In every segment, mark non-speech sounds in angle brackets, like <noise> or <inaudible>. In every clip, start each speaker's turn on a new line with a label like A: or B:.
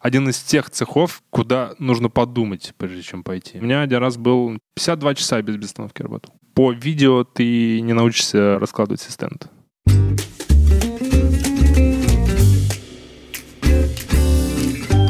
A: один из тех цехов, куда нужно подумать, прежде чем пойти. У меня один раз был 52 часа без безостановки работал. По видео ты не научишься раскладывать ассистент.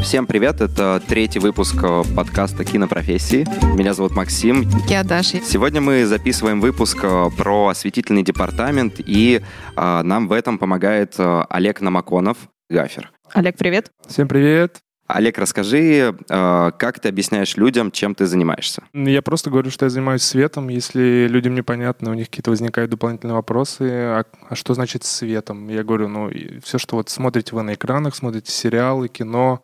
B: Всем привет, это третий выпуск э, подкаста «Кинопрофессии». Меня зовут Максим.
C: Я Даша.
B: Сегодня мы записываем выпуск э, про осветительный департамент, и э, нам в этом помогает э, Олег Намаконов, гафер.
C: Олег, привет.
A: Всем привет.
B: Олег, расскажи, э, как ты объясняешь людям, чем ты занимаешься?
A: Я просто говорю, что я занимаюсь светом. Если людям непонятно, у них какие-то возникают дополнительные вопросы, а, а что значит светом? Я говорю, ну, все, что вот смотрите вы на экранах, смотрите сериалы, кино,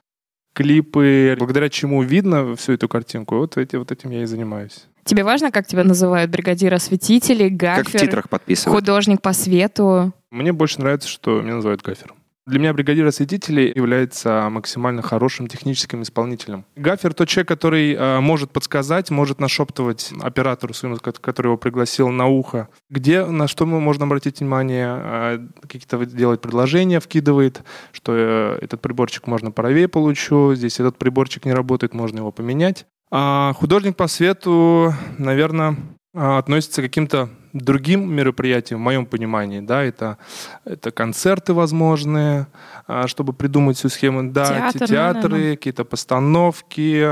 A: клипы, благодаря чему видно всю эту картинку, вот, эти, вот этим я и занимаюсь.
C: Тебе важно, как тебя называют? Бригадир осветителей, гафер?
B: Как в титрах подписывают?
C: Художник по свету?
A: Мне больше нравится, что меня называют гафером. Для меня бригадир осветителей является максимально хорошим техническим исполнителем. Гафер тот человек, который э, может подсказать, может нашептывать оператору своему, который его пригласил на ухо, где, на что мы можно обратить внимание, э, какие-то делать предложения, вкидывает, что э, этот приборчик можно правее получу, здесь этот приборчик не работает, можно его поменять. А художник по свету, наверное, относится к каким-то другим мероприятиям, в моем понимании, да, это, это концерты возможные, а, чтобы придумать всю схему, да,
C: Театр,
A: театры,
C: наверное.
A: какие-то постановки.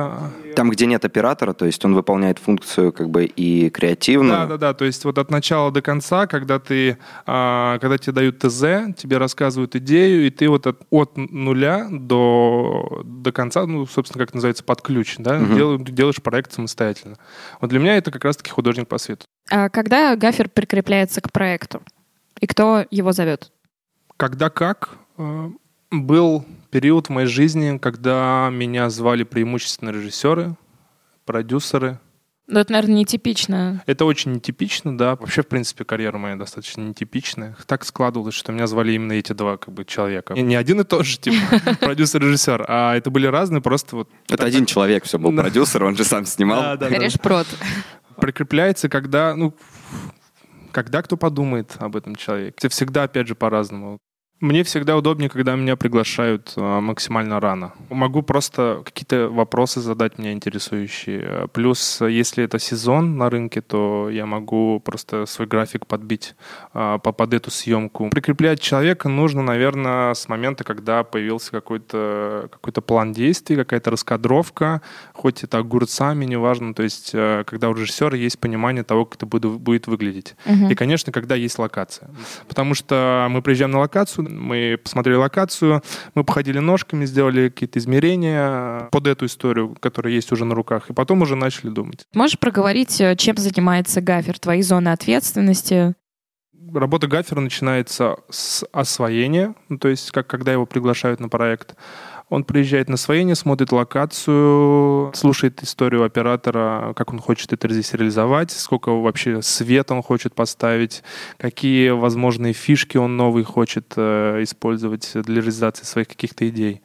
B: Там, где нет оператора, то есть он выполняет функцию как бы и креативную.
A: Да, да, да, то есть вот от начала до конца, когда ты, а, когда тебе дают ТЗ, тебе рассказывают идею, и ты вот от, от нуля до, до конца, ну, собственно, как называется, под ключ, да,
B: Мгм.
A: дел- делаешь проект самостоятельно. Вот для меня это как раз-таки художник по свету.
C: А когда гафер прикрепляется к проекту? И кто его зовет?
A: Когда как, э, был период в моей жизни, когда меня звали преимущественно режиссеры, продюсеры.
C: Ну, это, наверное, нетипично.
A: Это очень нетипично, да. Вообще, в принципе, карьера моя достаточно нетипичная. Так складывалось, что меня звали именно эти два как бы, человека. И не один и тот же, типа, <laughs> продюсер-режиссер, а это были разные, просто вот
B: Это один человек все был продюсер, он же сам снимал.
A: Да, да, да.
C: Решпрод.
A: Прикрепляется, когда, ну, когда кто подумает об этом человеке. Это всегда, опять же, по-разному. Мне всегда удобнее, когда меня приглашают а, максимально рано. Могу просто какие-то вопросы задать меня интересующие. Плюс, если это сезон на рынке, то я могу просто свой график подбить а, по- под эту съемку. Прикреплять человека нужно, наверное, с момента, когда появился какой-то какой план действий, какая-то раскадровка, хоть это огурцами, неважно. То есть, э, когда у режиссера есть понимание того, как это будет выглядеть.
C: Мгм.
A: И, конечно, когда есть локация. Потому что мы приезжаем на локацию, мы посмотрели локацию, мы походили ножками, сделали какие-то измерения под эту историю, которая есть уже на руках, и потом уже начали думать.
C: Можешь проговорить, э, чем занимается гафер? Твои зоны ответственности?
A: Работа гафера начинается с освоения, ну, то есть как когда его приглашают на проект. Он приезжает на освоение, смотрит локацию, слушает историю оператора, как он хочет это здесь реализовать, сколько вообще света он хочет поставить, какие возможные фишки он новые хочет э, использовать для реализации своих каких-то идей.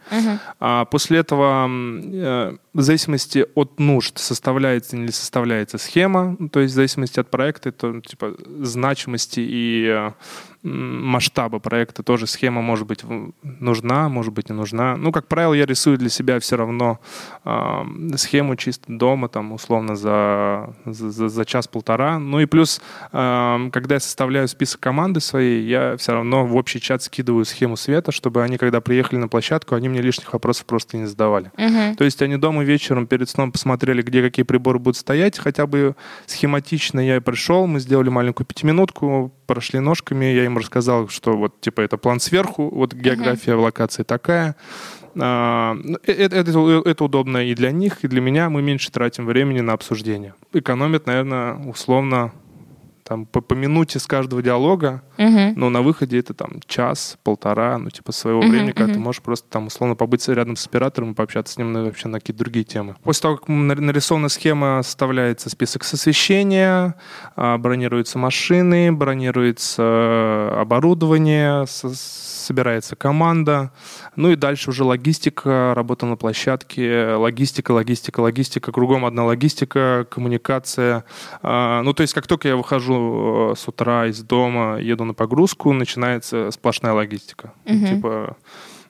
A: А после этого, э, в зависимости от нужд, составляется или составляется схема, то есть в зависимости от проекта, то типа значимости и э, масштаба проекта тоже схема может быть нужна, может быть не нужна. Ну, как правило, я рисую для себя все равно э, схему чисто дома, там, условно, за, за, за- час-полтора. Ну и плюс, э, когда я составляю список команды своей, я все равно в общий чат скидываю схему света, чтобы они, когда приехали на площадку, они мне лишних вопросов просто не задавали.
C: Мгм.
A: То есть они дома вечером перед сном посмотрели, где какие приборы будут стоять, хотя бы схематично я и пришел, мы сделали маленькую пятиминутку, прошли ножками, я им рассказал, что вот типа это план сверху, вот география локации такая. А, ну, э- э- это, это удобно и для них, и для меня. Мы меньше тратим времени на обсуждение. Экономит, наверное, условно там, по, по минуте с каждого диалога,
C: Мгм.
A: но на выходе это там час, полтора, ну, типа своего
C: Мгм,
A: времени, когда ты можешь просто там условно побыть рядом с оператором и пообщаться с ним на, вообще на какие-то другие темы. После того, как нарисована схема, составляется список с освещения, а, бронируются машины, бронируется оборудование, со- собирается команда, ну и дальше уже логистика, работа на площадке, логистика, логистика, логистика, кругом одна логистика, коммуникация. А, Ну, то есть, как только я выхожу э, с утра из дома, еду на погрузку, начинается сплошная логистика.
C: Мгм.
A: Типа,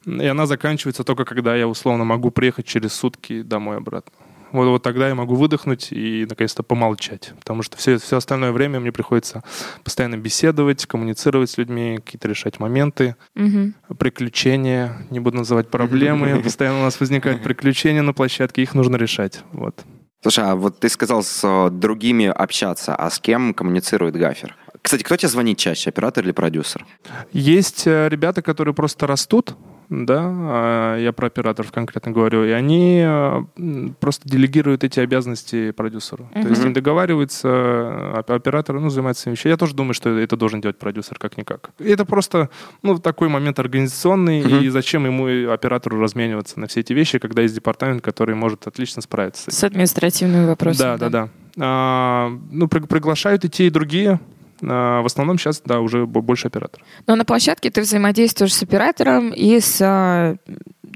A: И она заканчивается только когда я условно могу приехать через сутки домой обратно. Вот, вот тогда я могу выдохнуть и наконец-то помолчать. Потому что все, все остальное время мне приходится постоянно беседовать, коммуницировать с людьми, какие-то решать моменты,
C: Мгм.
A: приключения, не буду называть проблемы. <laughs> Постоянно у нас возникают <laughs> приключения на площадке, их нужно решать. Вот.
B: Слушай, а вот ты сказал с э, другими общаться, а с кем коммуницирует гафер? Кстати, кто тебе звонит чаще, оператор или продюсер?
A: Есть э, ребята, которые просто растут, да, а, я про операторов конкретно говорю, и они м, просто делегируют эти обязанности продюсеру. То есть им договаривается, э, оп- оператор ну, занимается своими вещами. Я тоже думаю, что это должен делать продюсер, как-никак. Это просто ну, такой момент организационный,
B: Мгм.
A: и зачем ему, оператору, размениваться на все эти вещи, когда есть департамент, который может отлично справиться с
C: административными вопросами.
A: Да, да, да. А, ну, при- приглашают и те, и другие. А, в основном сейчас, да, уже бо- больше оператор.
C: Но на площадке ты взаимодействуешь с оператором и с а,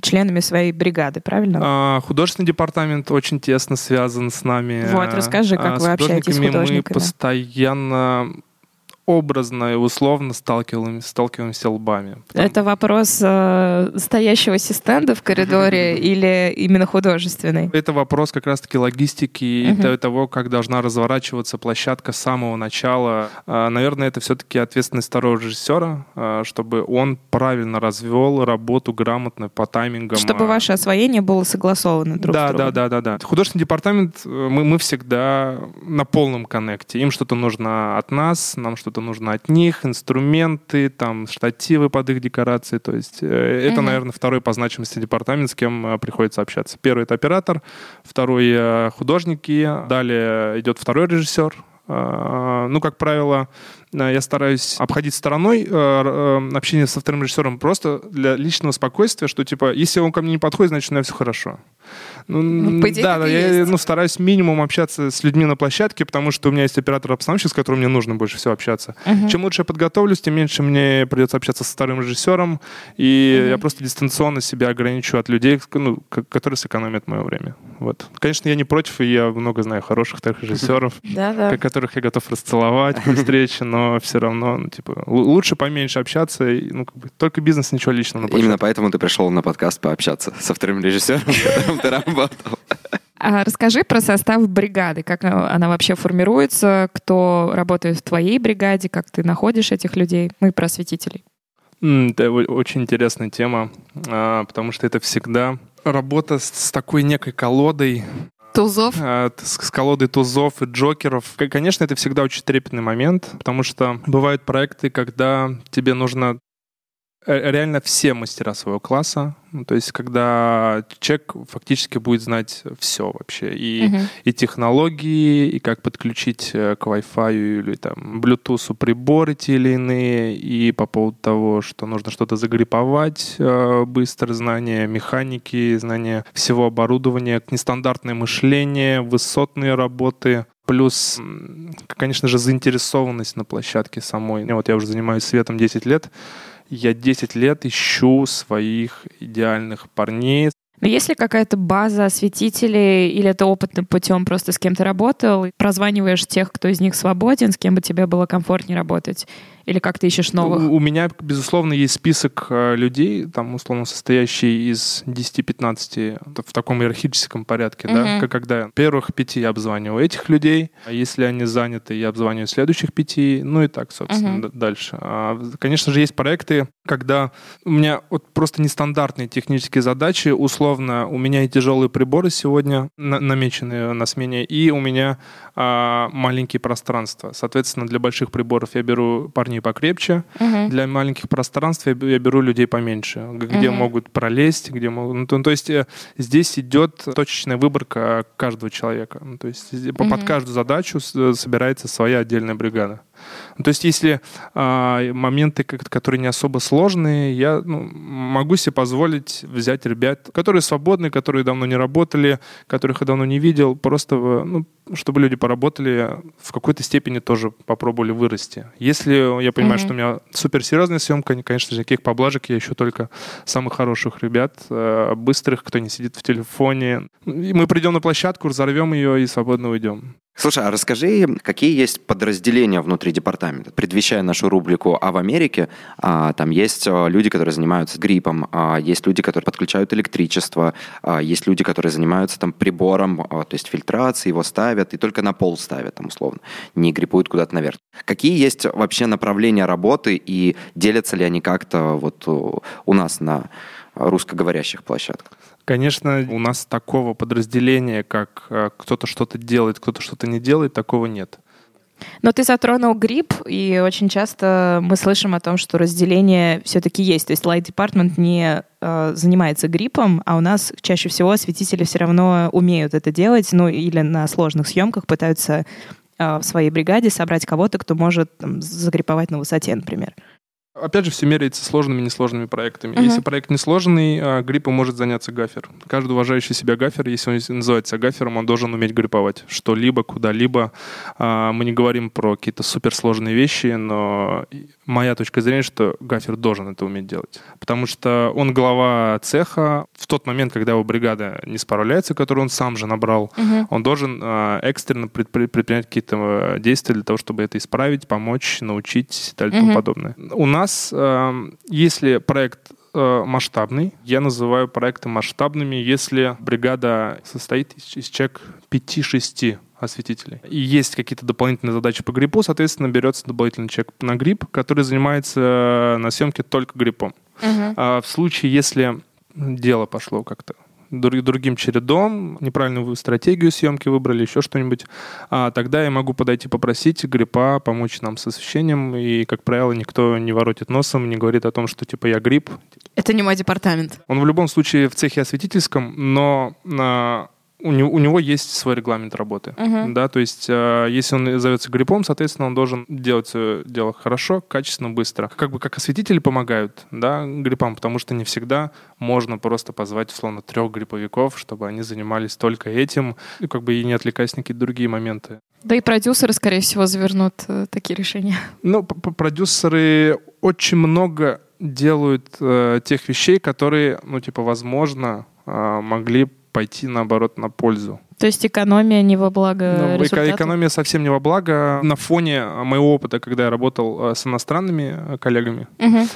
C: членами своей бригады, правильно?
A: А, художественный департамент очень тесно связан с нами.
C: Вот, расскажи, как
A: А,
C: вы общаетесь с
A: художниками. Мы постоянно образно и условно сталкиваемся, сталкиваемся лбами. Потому-
C: Это вопрос э, стоящего стенда в коридоре <laughs> или именно художественный?
A: Это вопрос как раз-таки логистики и того, как должна разворачиваться площадка с самого начала. А, Наверное, это все-таки ответственность второго режиссера, а, чтобы он правильно развел работу грамотно по таймингам.
C: Чтобы
A: а,
C: ваше освоение было согласовано друг
A: да,
C: с другом.
A: да, да, да, да. Художественный департамент, э, мы, мы всегда на полном коннекте. Им что-то нужно от нас, нам что-то нужно от них, инструменты, там, штативы под их декорации. То есть э, это,
C: Мгм.
A: наверное, второй по значимости департамент, с кем э, приходится общаться. Первый — это оператор, второй э, — художники, далее идет второй режиссер, А, Ну, как правило, э, я стараюсь обходить стороной э, э, общение со вторым режиссером просто для личного спокойствия, что, типа, если он ко мне не подходит, значит, у меня все хорошо. Ну,
C: Ну, по идее,
A: да, да, я
C: есть.
A: ну, стараюсь минимум общаться с людьми на площадке, потому что у меня есть оператор-обстановщик, с которым мне нужно больше всего общаться.
C: Мгм.
A: Чем лучше я подготовлюсь, тем меньше мне придется общаться со вторым режиссером, и
C: Мгм.
A: я просто дистанционно себя ограничу от людей, ну, которые сэкономят мое время. Вот. Конечно, я не против, и я много знаю хороших вторых <laughs> режиссеров, которых я готов расцеловать при встрече, но все равно, ну, типа, лучше поменьше общаться, и, ну, как бы, только бизнес, ничего личного.
B: Именно поэтому ты пришел на подкаст пообщаться со вторым режиссером, <laughs> с которым ты работал.
C: А расскажи про состав бригады, как а, она вообще формируется, кто работает в твоей бригаде, как ты находишь этих людей, ну и про осветителей.
A: М, Это очень интересная тема, а, потому что это всегда работа с такой некой колодой,
C: Тузов?
A: т- с, колодой тузов и джокеров. Конечно, это всегда очень трепетный момент, потому что бывают проекты, когда тебе нужно э, реально все мастера своего класса. Ну, то есть, когда человек фактически будет знать все вообще. И
C: Мгм.
A: и технологии, и как подключить э, к Wi-Fi или там Bluetooth приборы те или иные, и по поводу того, что нужно что-то загриповать, э, быстро знания механики, знания всего оборудования, нестандартное мышление, высотные работы, плюс, конечно же, заинтересованность на площадке самой. Вот я уже занимаюсь светом 10 лет, я 10 лет ищу своих идеальных парней,
C: Но есть ли какая-то база осветителей, или это опытным путем просто с кем то работал, прозваниваешь тех, кто из них свободен, с кем бы тебе было комфортнее работать, или как ты ищешь новых?
A: У, у меня, безусловно, есть список э, людей, там, условно, состоящий из 10-15 в таком иерархическом порядке, да,
C: Мгм.
A: как когда первых пяти я обзваниваю этих людей, а если они заняты, я обзваниваю следующих пяти, ну и так, собственно, д- дальше. А, конечно же, есть проекты, когда у меня вот просто нестандартные технические задачи, условно, у меня и тяжелые приборы сегодня на- намечены на смене, и у меня а, маленькие пространства. Соответственно, для больших приборов я беру парней покрепче,
C: Мгм.
A: для маленьких пространств я беру людей поменьше, где
C: Мгм.
A: могут пролезть, где могут... Ну, то, есть э, здесь идет точечная выборка каждого человека. Ну, то есть по- под каждую задачу э, собирается своя отдельная бригада. То есть если а, моменты, которые не особо сложные, я ну, могу себе позволить взять ребят, которые свободны, которые давно не работали, которых я давно не видел, просто в- ну, чтобы люди поработали, в какой-то степени тоже попробовали вырасти. Если я понимаю,
C: Мгм.
A: что у меня суперсерьезная съемка, конечно же, никаких поблажек, я ищу только самых хороших ребят, э, быстрых, кто не сидит в телефоне. И мы придем на площадку, разорвем ее и свободно уйдем.
B: Слушай, а расскажи, какие есть подразделения внутри департамента? Предвещая нашу рубрику «А в Америке», а, там есть а, люди, которые занимаются гриппом, а, есть люди, которые подключают электричество, а, есть люди, которые занимаются там прибором, а, то есть фильтрацией, его ставят и только на пол ставят, там условно, не гриппуют куда-то наверх. Какие есть вообще направления работы и делятся ли они как-то вот у нас на русскоговорящих площадках?
A: Конечно, у нас такого подразделения, как э, кто-то что-то делает, кто-то что-то не делает, такого нет.
C: Но ты затронул грипп, и очень часто мы слышим о том, что разделение все-таки есть. То есть Light Department не э, занимается гриппом, а у нас чаще всего осветители все равно умеют это делать, ну или на сложных съемках пытаются э, в своей бригаде собрать кого-то, кто может там, загриповать на высоте, например.
A: Опять же, все меряется сложными и несложными проектами. Uh-huh. Если проект несложный, а, гриппом может заняться гафер. Каждый уважающий себя гафер, если он называется гафером, он должен уметь гриповать что-либо, куда-либо. А, мы не говорим про какие-то суперсложные вещи, но моя точка зрения, что гафер должен это уметь делать. Потому что он глава цеха. В тот момент, когда его бригада не справляется, которую он сам же набрал, uh-huh. он должен а, экстренно предпринять какие-то действия для того, чтобы это исправить, помочь, научить и так далее uh-huh. тому подобное. У нас нас, эм, если проект э, масштабный. Я называю проекты масштабными, если бригада состоит из, из человек 5-6 осветителей. И есть какие-то дополнительные задачи по гриппу, соответственно, берется дополнительный человек на грипп, который занимается э, на съемке только гриппом. Uh-huh. А в случае, если дело пошло как-то другим чередом, неправильную стратегию съемки выбрали, еще что-нибудь, а тогда я могу подойти попросить гриппа помочь нам с освещением, и, как правило, никто не воротит носом, не говорит о том, что, типа, я грипп.
C: Это не мой департамент.
A: Он в любом случае в цехе осветительском, но а, у него, у него есть свой регламент работы. Uh-huh. Да, то есть, э, если он зовется гриппом, соответственно, он должен делать свое дело хорошо, качественно, быстро. Как бы как осветители помогают да, гриппам, потому что не всегда можно просто позвать, условно, трех грипповиков, чтобы они занимались только этим, и как бы и не отвлекаясь на какие-то другие моменты.
C: Да и продюсеры, скорее всего, завернут э, такие решения.
A: Ну, продюсеры очень много делают э, тех вещей, которые, ну, типа, возможно, э, могли пойти, наоборот, на пользу.
C: То есть экономия не во благо ну,
A: Экономия совсем не во благо. На фоне моего опыта, когда я работал э, с иностранными э, коллегами угу.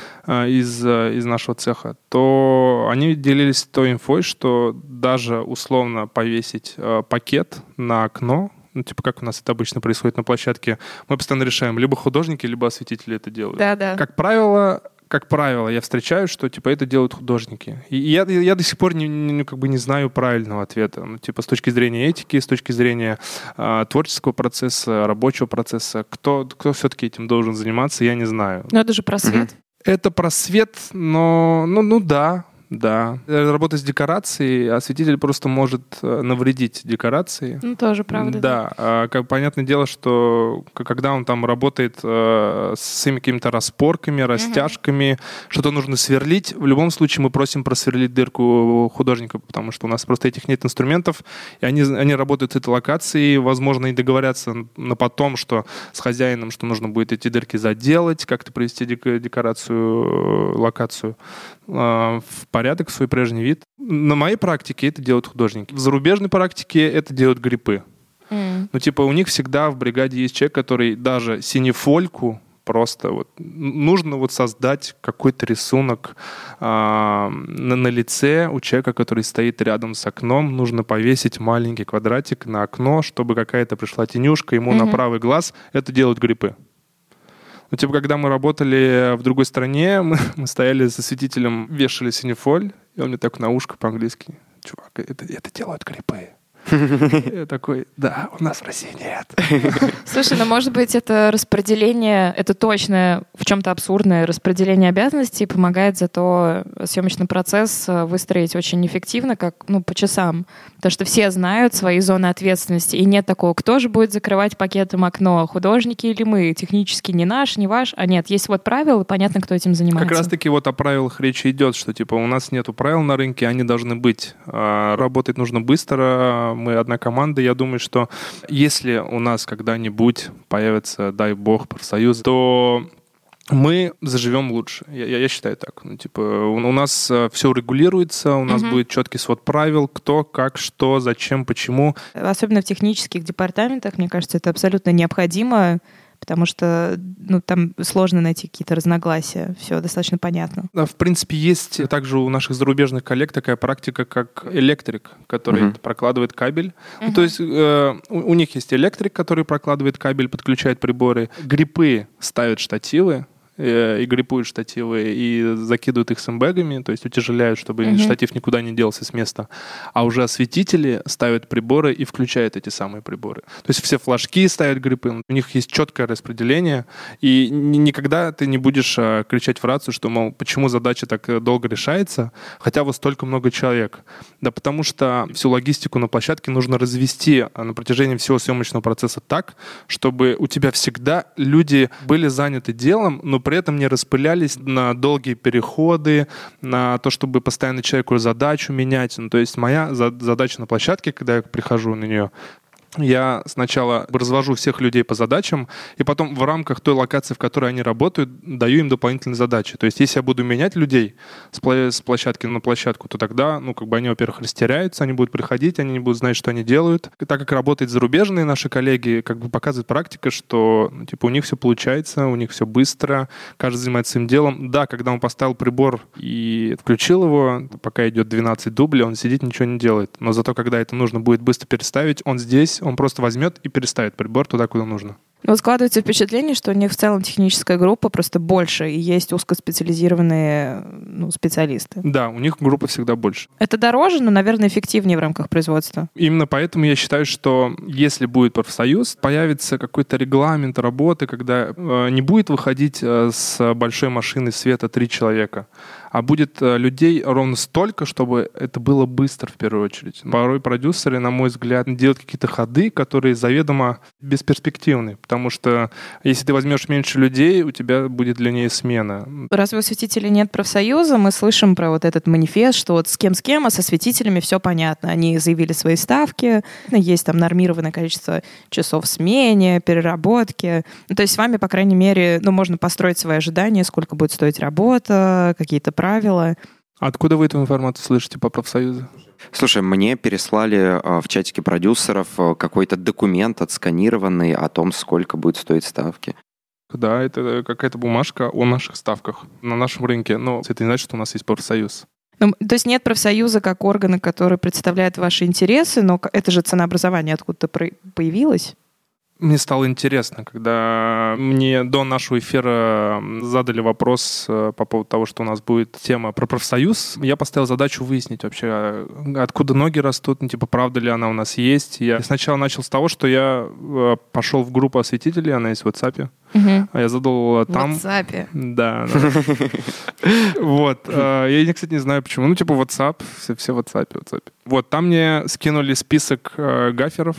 A: из, из нашего цеха, то они делились той инфой, что даже условно повесить пакет на окно, ну, типа, как у нас это обычно происходит на площадке, мы постоянно решаем, либо художники, либо осветители это делают.
C: Да, да.
A: Как правило, как правило, я встречаю, что типа это делают художники. И я, я до сих пор не, не, как бы не знаю правильного ответа. Ну, типа с точки зрения этики, с точки зрения э, творческого процесса, рабочего процесса, кто, кто все-таки этим должен заниматься, я не знаю.
C: Но это же просвет. Угу.
A: Это просвет, но ну, ну да, да. Работа с декорацией, осветитель просто может э, навредить декорации.
C: Ну, тоже правда.
A: Да. А, как, понятное дело, что когда он там работает э, с своими какими-то распорками, растяжками, угу. что-то нужно сверлить, в любом случае мы просим просверлить дырку художника, потому что у нас просто этих нет инструментов, и они, они работают с этой локацией, возможно, и договорятся на потом, что с хозяином, что нужно будет эти дырки заделать, как-то привести декорацию, э, локацию в порядок, в свой прежний вид. На моей практике это делают художники. В зарубежной практике это делают гриппы. Mm. Ну, типа, у них всегда в бригаде есть человек, который даже синефольку просто вот нужно вот создать какой-то рисунок э, на, на лице у человека, который стоит рядом с окном. Нужно повесить маленький квадратик на окно, чтобы какая-то пришла тенюшка ему mm-hmm. на правый глаз. Это делают гриппы. Ну, типа, когда мы работали в другой стране, <laughs> мы, мы стояли с осветителем, вешали синефоль, и он мне так на ушко по-английски, чувак, это, это делают клипы. Я такой, да, у нас в России нет. <laughs>
C: Слушай, ну может быть это распределение, это точно в чем-то абсурдное распределение обязанностей помогает зато съемочный процесс э, выстроить очень эффективно, как ну по часам. Потому что все знают свои зоны ответственности, и нет такого, кто же будет закрывать пакетом окно, художники или мы, технически не наш, не ваш, а нет, есть вот правила, и понятно, кто этим занимается.
A: Как раз-таки вот о правилах речи идет, что типа у нас нету правил на рынке, они должны быть. А работать нужно быстро, мы одна команда. Я думаю, что если у нас когда-нибудь появится, дай бог, профсоюз, то мы заживем лучше. Я, я, я считаю так. Ну, типа, у, у нас э, все регулируется, у нас угу. будет четкий свод правил, кто, как, что, зачем, почему.
C: Особенно в технических департаментах, мне кажется, это абсолютно необходимо потому что ну, там сложно найти какие-то разногласия. Все достаточно понятно.
A: Да, в принципе, есть также у наших зарубежных коллег такая практика, как электрик, который uh-huh. прокладывает кабель. Uh-huh. Ну, то есть э, у, у них есть электрик, который прокладывает кабель, подключает приборы. Гриппы ставят штативы, и гриппуют штативы, и закидывают их сэндбэгами, то есть утяжеляют, чтобы mm-hmm. штатив никуда не делся с места. А уже осветители ставят приборы и включают эти самые приборы. То есть все флажки ставят гриппы, у них есть четкое распределение, и никогда ты не будешь а, кричать в рацию, что, мол, почему задача так э, долго решается, хотя вот столько много человек. Да потому что всю логистику на площадке нужно развести а, на протяжении всего съемочного процесса так, чтобы у тебя всегда люди были заняты делом, но при этом не распылялись на долгие переходы, на то, чтобы постоянно человеку задачу менять. Ну, то есть моя задача на площадке, когда я прихожу на нее, я сначала развожу всех людей по задачам, и потом в рамках той локации, в которой они работают, даю им дополнительные задачи. То есть, если я буду менять людей с площадки на площадку, то тогда, ну, как бы они, во-первых, растеряются, они будут приходить, они не будут знать, что они делают. И так как работают зарубежные наши коллеги, как бы показывает практика, что, ну, типа, у них все получается, у них все быстро, каждый занимается своим делом. Да, когда он поставил прибор и включил его, пока идет 12 дублей, он сидит, ничего не делает. Но зато, когда это нужно будет быстро переставить, он здесь, он просто возьмет и переставит прибор туда, куда нужно.
C: Вот складывается впечатление, что у них в целом техническая группа просто больше, и есть узкоспециализированные ну, специалисты.
A: Да, у них группа всегда больше.
C: Это дороже, но, наверное, эффективнее в рамках производства.
A: Именно поэтому я считаю, что если будет профсоюз, появится какой-то регламент работы, когда э, не будет выходить э, с большой машины света три человека, а будет э, людей ровно столько, чтобы это было быстро в первую очередь. Порой продюсеры, на мой взгляд, делают какие-то ходы, которые заведомо бесперспективны, потому что если ты возьмешь меньше людей, у тебя будет длиннее смена.
C: Раз у осветителей нет профсоюза, мы слышим про вот этот манифест, что вот с кем с кем, а с осветителями все понятно. Они заявили свои ставки, есть там нормированное количество часов в смене, переработки. Ну, то есть с вами, по крайней мере, ну, можно построить свои ожидания, сколько будет стоить работа, какие-то правила.
A: Откуда вы эту информацию слышите по профсоюзу?
B: Слушай, мне переслали а, в чатике продюсеров а, какой-то документ отсканированный о том, сколько будет стоить ставки.
A: Да, это какая-то бумажка о наших ставках на нашем рынке, но это не значит, что у нас есть профсоюз.
C: Ну, то есть нет профсоюза как органа, который представляет ваши интересы, но это же ценообразование откуда-то появилось?
A: Мне стало интересно, когда мне до нашего эфира задали вопрос э, по поводу того, что у нас будет тема про профсоюз. Я поставил задачу выяснить вообще, а, откуда ноги растут, ну, типа, правда ли она у нас есть. Я сначала начал с того, что я э, пошел в группу осветителей, она есть в WhatsApp. Угу. А я задал там...
C: В WhatsApp?
A: Да. Вот. Э, я, кстати, не знаю почему. Ну, типа WhatsApp, все, все в WhatsApp, WhatsApp. Вот, там мне скинули список гаферов,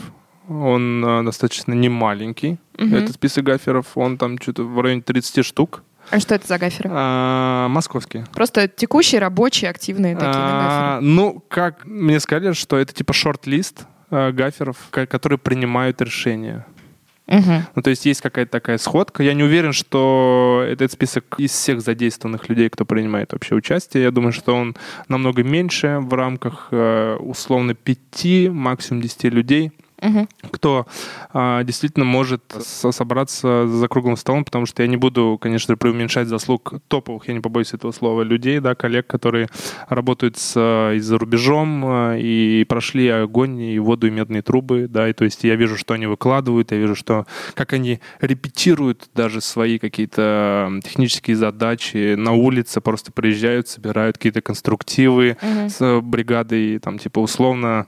A: он э, достаточно не маленький, угу. этот список гаферов. Он там что-то в районе 30 штук.
C: А что это за гаферы?
A: А, московские.
C: Просто текущие, рабочие, активные такие а,
A: гаферы? Ну, как мне сказали, что это типа шорт-лист а, гаферов, которые принимают решения. Угу. Ну, то есть есть какая-то такая сходка. Я не уверен, что этот список из всех задействованных людей, кто принимает вообще участие, я думаю, что он намного меньше в рамках э, условно 5, максимум 10 людей угу. кто а, действительно может со собраться за круглым столом, потому что я не буду, конечно, преуменьшать заслуг топовых, я не побоюсь этого слова, людей, да, коллег, которые работают с, и за рубежом а, и прошли огонь, и воду, и медные трубы, да, и то есть я вижу, что они выкладывают, я вижу, что как они репетируют даже свои какие-то технические задачи на улице, просто приезжают, собирают какие-то конструктивы угу. с бригадой, там, типа, условно,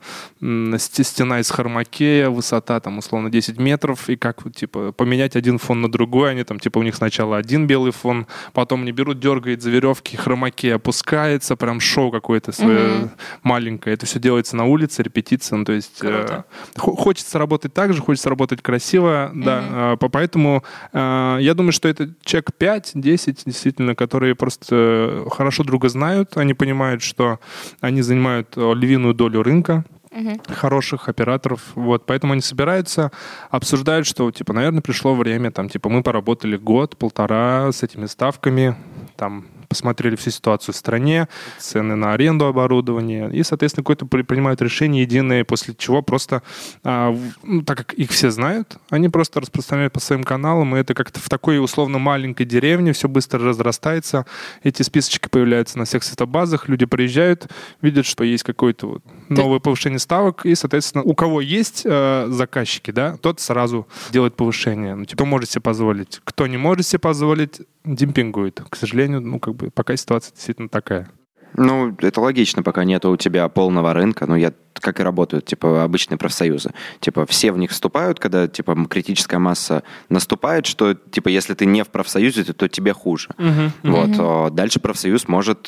A: стена из хармаки хоккея, высота там условно 10 метров, и как типа поменять один фон на другой, они там типа у них сначала один белый фон, потом они берут, дергает за веревки, хромакей опускается, прям шоу какое-то свое mm-hmm. маленькое. Это все делается на улице, репетиция, ну то есть э, хочется работать так же, хочется работать красиво, mm-hmm. да, э, поэтому э, я думаю, что это человек 5-10 действительно, которые просто хорошо друга знают, они понимают, что они занимают львиную долю рынка, хороших операторов. Вот, поэтому они собираются, обсуждают, что, типа, наверное, пришло время, там, типа, мы поработали год, полтора с этими ставками, там, посмотрели всю ситуацию в стране, цены на аренду оборудования, и, соответственно, какое-то принимают решение единое, после чего просто, а, ну, так как их все знают, они просто распространяют по своим каналам, и это как-то в такой условно маленькой деревне все быстро разрастается, эти списочки появляются на всех сетобазах, люди приезжают, видят, что есть какое-то вот новое повышение ставок, и, соответственно, у кого есть э, заказчики, да, тот сразу делает повышение. Ну, типа, может себе позволить. Кто не может себе позволить, демпингует. К сожалению, ну, как бы пока ситуация действительно такая.
B: Ну, это логично, пока нет у тебя полного рынка. Ну, я как и работают, типа, обычные профсоюзы. Типа, все в них вступают, когда, типа, критическая масса наступает, что, типа, если ты не в профсоюзе, то, то тебе хуже. Uh-huh, вот. Uh-huh. Дальше профсоюз может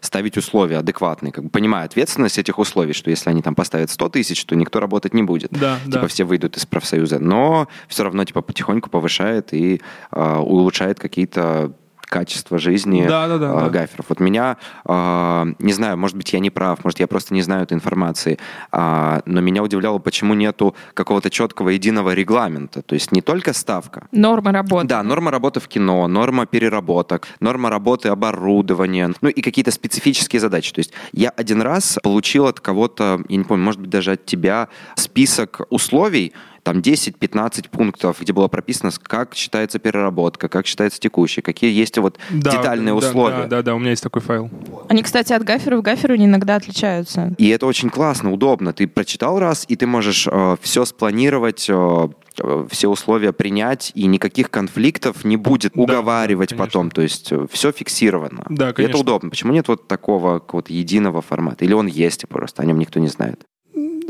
B: ставить условия адекватные, как бы понимая ответственность этих условий, что если они там поставят 100 тысяч, то никто работать не будет.
A: Да,
B: типа,
A: да.
B: все выйдут из профсоюза. Но все равно, типа, потихоньку повышает и э, улучшает какие-то качество жизни
A: да, да, да,
B: э, гаферов. Вот меня, э, не знаю, может быть, я не прав, может, я просто не знаю этой информации, э, но меня удивляло, почему нету какого-то четкого единого регламента. То есть не только ставка.
C: Норма работы.
B: Да, норма работы в кино, норма переработок, норма работы оборудования, ну и какие-то специфические задачи. То есть я один раз получил от кого-то, я не помню, может быть, даже от тебя список условий, там 10-15 пунктов, где было прописано, как считается переработка, как считается текущий, какие есть вот
A: да,
B: детальные
A: да,
B: условия.
A: Да, да, да, у меня есть такой файл.
C: Они, кстати, от гафера к гаферу иногда отличаются.
B: И это очень классно, удобно. Ты прочитал раз, и ты можешь э, все спланировать, э, все условия принять, и никаких конфликтов не будет уговаривать да, потом. То есть э, все фиксировано.
A: Да, конечно.
B: И это удобно. Почему нет вот такого какого-то единого формата? Или он есть, и просто о нем никто не знает?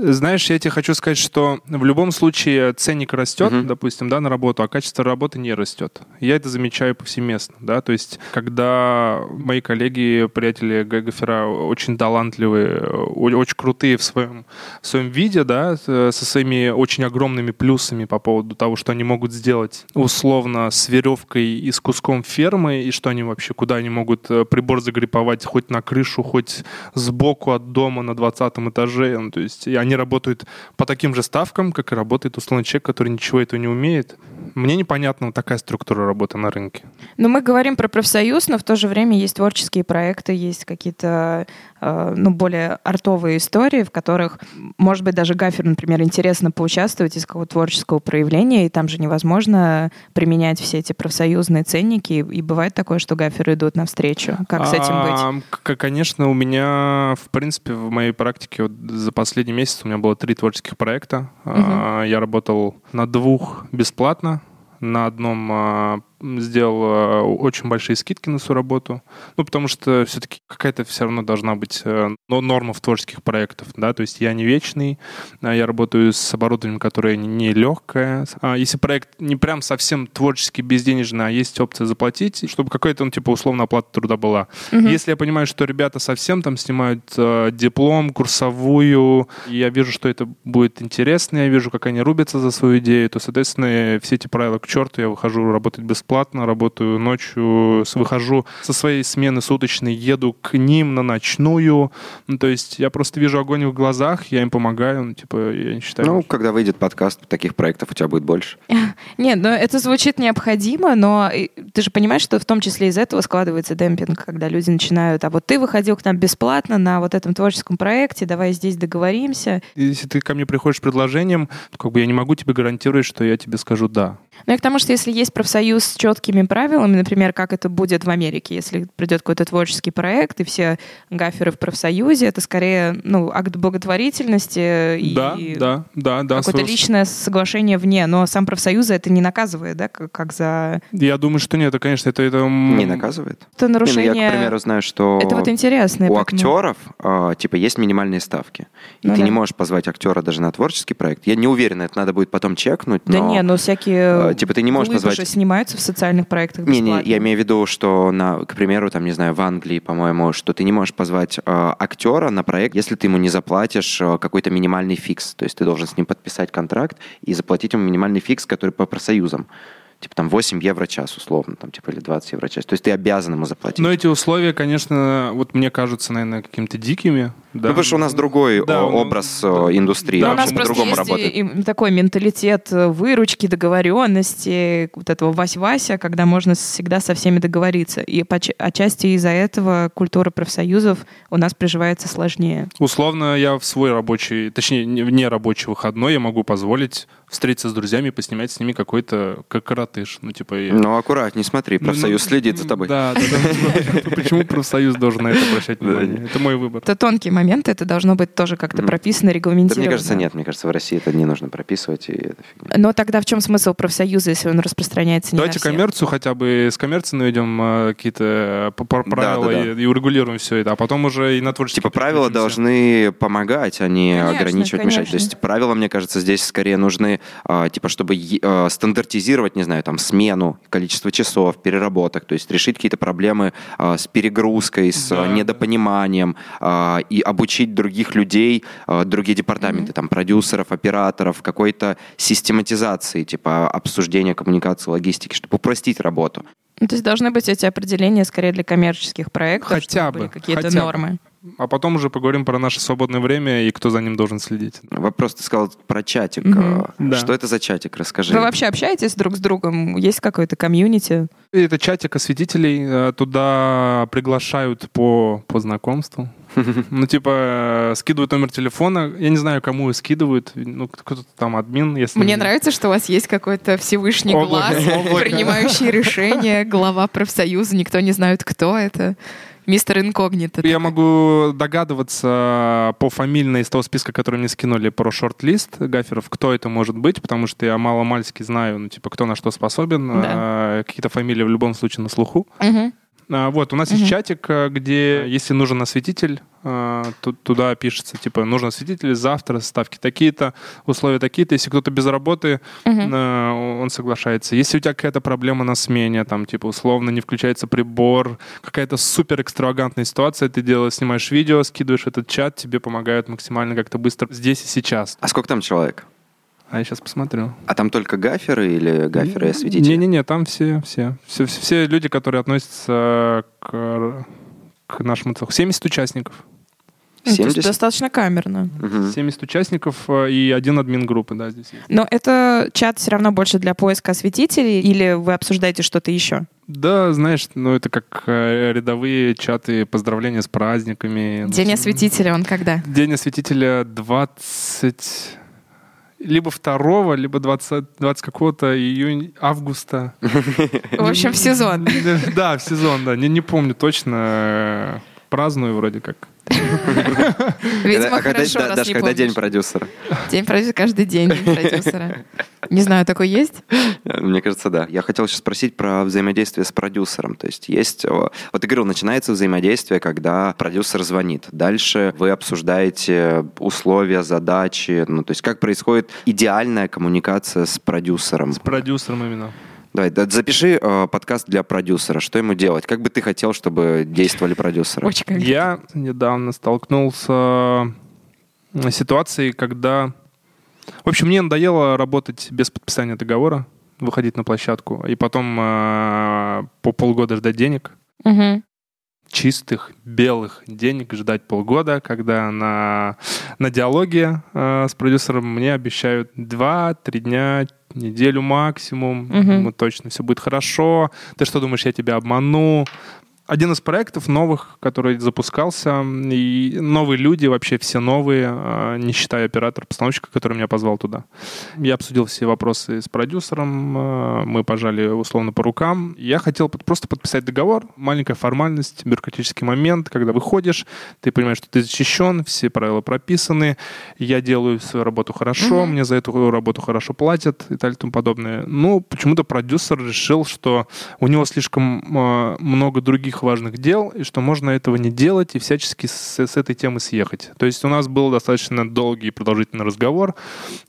A: Знаешь, я тебе хочу сказать, что в любом случае ценник растет, uh-huh. допустим, да, на работу, а качество работы не растет. Я это замечаю повсеместно, да, то есть когда мои коллеги, приятели Гагафера очень талантливые, очень крутые в своем, в своем виде, да, со своими очень огромными плюсами по поводу того, что они могут сделать условно с веревкой и с куском фермы, и что они вообще, куда они могут э, прибор загриповать хоть на крышу, хоть сбоку от дома на 20 этаже, ну, то есть они они работают по таким же ставкам, как и работает условный человек, который ничего этого не умеет. Мне непонятна вот такая структура работы на рынке.
C: Но мы говорим про профсоюз, но в то же время есть творческие проекты, есть какие-то э, ну, более артовые истории, в которых, может быть, даже гафер, например, интересно поучаствовать из какого-то творческого проявления, и там же невозможно применять все эти профсоюзные ценники, и бывает такое, что гаферы идут навстречу. Как с этим быть?
A: Конечно, у меня, в принципе, в моей практике вот за последний месяц у меня было три творческих проекта. Угу. Я работал на двух бесплатно, на одном сделал э, очень большие скидки на свою работу. Ну, потому что все-таки какая-то все равно должна быть э, норма в творческих проектах, да, то есть я не вечный, а я работаю с оборудованием, которое не легкое. А если проект не прям совсем творческий, безденежный, а есть опция заплатить, чтобы какая-то, ну, типа, условно оплата труда была. Угу. Если я понимаю, что ребята совсем там снимают э, диплом, курсовую, я вижу, что это будет интересно, я вижу, как они рубятся за свою идею, то, соответственно, все эти правила к черту, я выхожу работать бесплатно бесплатно, работаю ночью, выхожу со своей смены суточной, еду к ним на ночную. Ну, то есть я просто вижу огонь в глазах, я им помогаю, ну, типа, я не считаю...
B: Ну, когда выйдет подкаст, таких проектов у тебя будет больше. <laughs>
C: Нет, но это звучит необходимо, но ты же понимаешь, что в том числе из этого складывается демпинг, когда люди начинают, а вот ты выходил к нам бесплатно на вот этом творческом проекте, давай здесь договоримся.
A: Если ты ко мне приходишь с предложением, то как бы я не могу тебе гарантировать, что я тебе скажу «да».
C: Ну и к тому, что если есть профсоюз с четкими правилами, например, как это будет в Америке, если придет какой-то творческий проект, и все гаферы в профсоюзе, это скорее ну, акт благотворительности
A: да,
C: и
A: да, да, да,
C: какое-то личное соглашение вне. Но сам профсоюз это не наказывает, да, как, как за...
A: Я думаю, что нет, это, конечно, это... это...
B: Не наказывает?
C: Это нарушение...
B: Не, ну я, к примеру, знаю, что...
C: Это вот интересно.
B: У актеров, э, типа, есть минимальные ставки. И ну, ты да. не можешь позвать актера даже на творческий проект. Я не уверен, это надо будет потом чекнуть, но...
C: Да не, но всякие
B: Э, типа ты не можешь назвать...
C: уже снимаются в социальных проектах
B: Не, не, я имею в виду, что, на, к примеру, там, не знаю, в Англии, по-моему, что ты не можешь позвать э, актера на проект, если ты ему не заплатишь э, какой-то минимальный фикс. То есть ты должен с ним подписать контракт и заплатить ему минимальный фикс, который по профсоюзам. Типа там 8 евро час условно, там типа или 20 евро час. То есть ты обязан ему заплатить.
A: Но эти условия, конечно, вот мне кажутся, наверное, какими-то дикими. Да.
B: Ну, потому что у нас другой
A: Да,
B: образ
A: да.
B: о, индустрии.
A: Да,
C: Но у
B: он
C: нас
A: мы
C: просто
B: по-другому
C: есть
B: работает.
C: такой менталитет э, выручки, договоренности, вот этого Вась-Вася, когда можно всегда со всеми договориться. И отчасти из-за этого культура профсоюзов у нас приживается сложнее.
A: Условно, я в свой рабочий, точнее, не- вне рабочий выходной я могу позволить встретиться с друзьями и поснимать с ними какой-то как коротыш. Ну, типа... я-
B: Ну, аккуратней, смотри,
A: Ну,
B: профсоюз
A: ну,
B: следит за тобой.
A: Да, да, да. <laughs> Почему профсоюз должен на это обращать внимание? Это мой выбор.
C: Это тонкий момент, это должно быть тоже как-то прописано,
B: Да,
C: регламентировано.
B: мне кажется, нет. Мне кажется, в России это не нужно прописывать, и это фигня.
C: Но тогда в чем смысл профсоюза, если он распространяется не
A: Давайте
C: на всех?
A: коммерцию хотя бы с коммерции наведем э, какие-то э, правила
B: Да, да, да.
A: И, и урегулируем все это, а потом уже и на творчество.
B: Типа правила должны помогать, а не
C: Конечно,
B: ограничивать, мешать. То
C: конечно.
B: есть правила, мне кажется, здесь скорее нужны, а, типа, чтобы а, стандартизировать, не знаю, там, смену, количество часов, переработок, то есть решить какие-то проблемы а, с перегрузкой, с
A: Да, да.
B: недопониманием а, и обучить других людей, а, другие департаменты, там, продюсеров, операторов, какой-то систематизации, типа, обсуждения коммуникации, логистики, чтобы упростить работу.
C: Ну, То есть должны быть эти определения скорее для коммерческих проектов,
A: Хотя
C: чтобы были
A: бы,
C: какие-то
A: хотя бы.
C: нормы.
A: А потом уже поговорим про наше свободное время и кто за ним должен следить.
B: Вопрос ты сказал про чатик. А,
A: Да.
B: Что это за чатик? Расскажи.
C: Вы вообще общаетесь друг с другом? Есть какое-то комьюнити?
A: Это чатик осветителей, э, туда приглашают по, по знакомству. <laughs> Ну, типа, скидывают номер телефона. Я не знаю, кому скидывают. Ну, кто-то там админ, если...
C: Мне нравится, что у вас есть какой-то Всевышний глаз, <laughs> принимающий решения, глава профсоюза, никто не знает, кто это. Мистер Инкогнито.
A: Я могу догадываться по фамильной из того списка, который мне скинули про шорт-лист гаферов, кто это может быть, потому что я мало-мальски знаю, ну, типа, кто на что способен.
C: Да.
A: А, Какие-то фамилии в любом случае на слуху.
C: Мгм.
A: А, Вот, у нас есть чатик, а, где, если нужен осветитель, а, ту- туда пишется, типа, нужен осветитель, завтра ставки такие-то, условия такие-то. Если кто-то без работы, а, он соглашается. Если у тебя какая-то проблема на смене, там, типа, условно не включается прибор, какая-то супер экстравагантная ситуация, ты делаешь, снимаешь видео, скидываешь этот чат, тебе помогают максимально как-то быстро здесь и сейчас.
B: А сколько там человек?
A: А я сейчас посмотрю.
B: А там только гаферы или гаферы и осветители?
A: Не-не-не, там все, все, все, все, люди, которые относятся к, к нашему цеху. 70 участников.
C: Ну, то есть
B: 70?
C: достаточно камерно.
B: Мгм.
A: 70 участников э, и один админ группы, да, здесь есть.
C: Но это чат все равно больше для поиска осветителей или вы обсуждаете что-то еще?
A: Да, знаешь, ну это как э, рядовые чаты поздравления с праздниками.
C: День осветителя, он когда?
A: День осветителя 20... Либо 2 либо 20, 20 какого-то июня, августа.
C: В общем, в сезон.
A: Да, в сезон, да. Не, не помню точно. Э, Праздную вроде как.
C: Видимо,
B: когда,
C: хорошо, раз не
B: когда день продюсера?
C: День продюсера, каждый день день продюсера. Не знаю, такой есть?
B: Мне кажется, да. Я хотел сейчас спросить про взаимодействие с продюсером. То есть есть... о, Вот ты говорил, начинается взаимодействие, когда продюсер звонит. Дальше вы обсуждаете условия, задачи. Ну, то есть как происходит идеальная коммуникация с продюсером.
A: С продюсером именно.
B: Давай, да, запиши э, подкаст для продюсера. Что ему делать? Как бы ты хотел, чтобы действовали продюсеры?
C: Очень
A: Я недавно столкнулся с ситуацией, когда... В общем, мне надоело работать без подписания договора, выходить на площадку, и потом э, по полгода ждать денег.
C: Мгм.
A: Чистых белых денег ждать полгода, когда на, на диалоге э, с продюсером мне обещают 2-3 дня, неделю максимум,
C: Мгм.
A: ну, точно все будет хорошо, ты что думаешь, я тебя обману? Один из проектов новых, который запускался, и новые люди, вообще все новые, э, не считая оператора-постановщика, который меня позвал туда. Я обсудил все вопросы с продюсером, э, мы пожали условно по рукам. Я хотел просто подписать договор, маленькая формальность, бюрократический момент, когда выходишь, ты понимаешь, что ты защищен, все правила прописаны, я делаю свою работу хорошо,
C: Мгм.
A: мне за эту работу хорошо платят и так далее и тому подобное. Но почему-то продюсер решил, что у него слишком э, много других важных дел, и что можно этого не делать и всячески с, с этой темы съехать. То есть у нас был достаточно долгий и продолжительный разговор.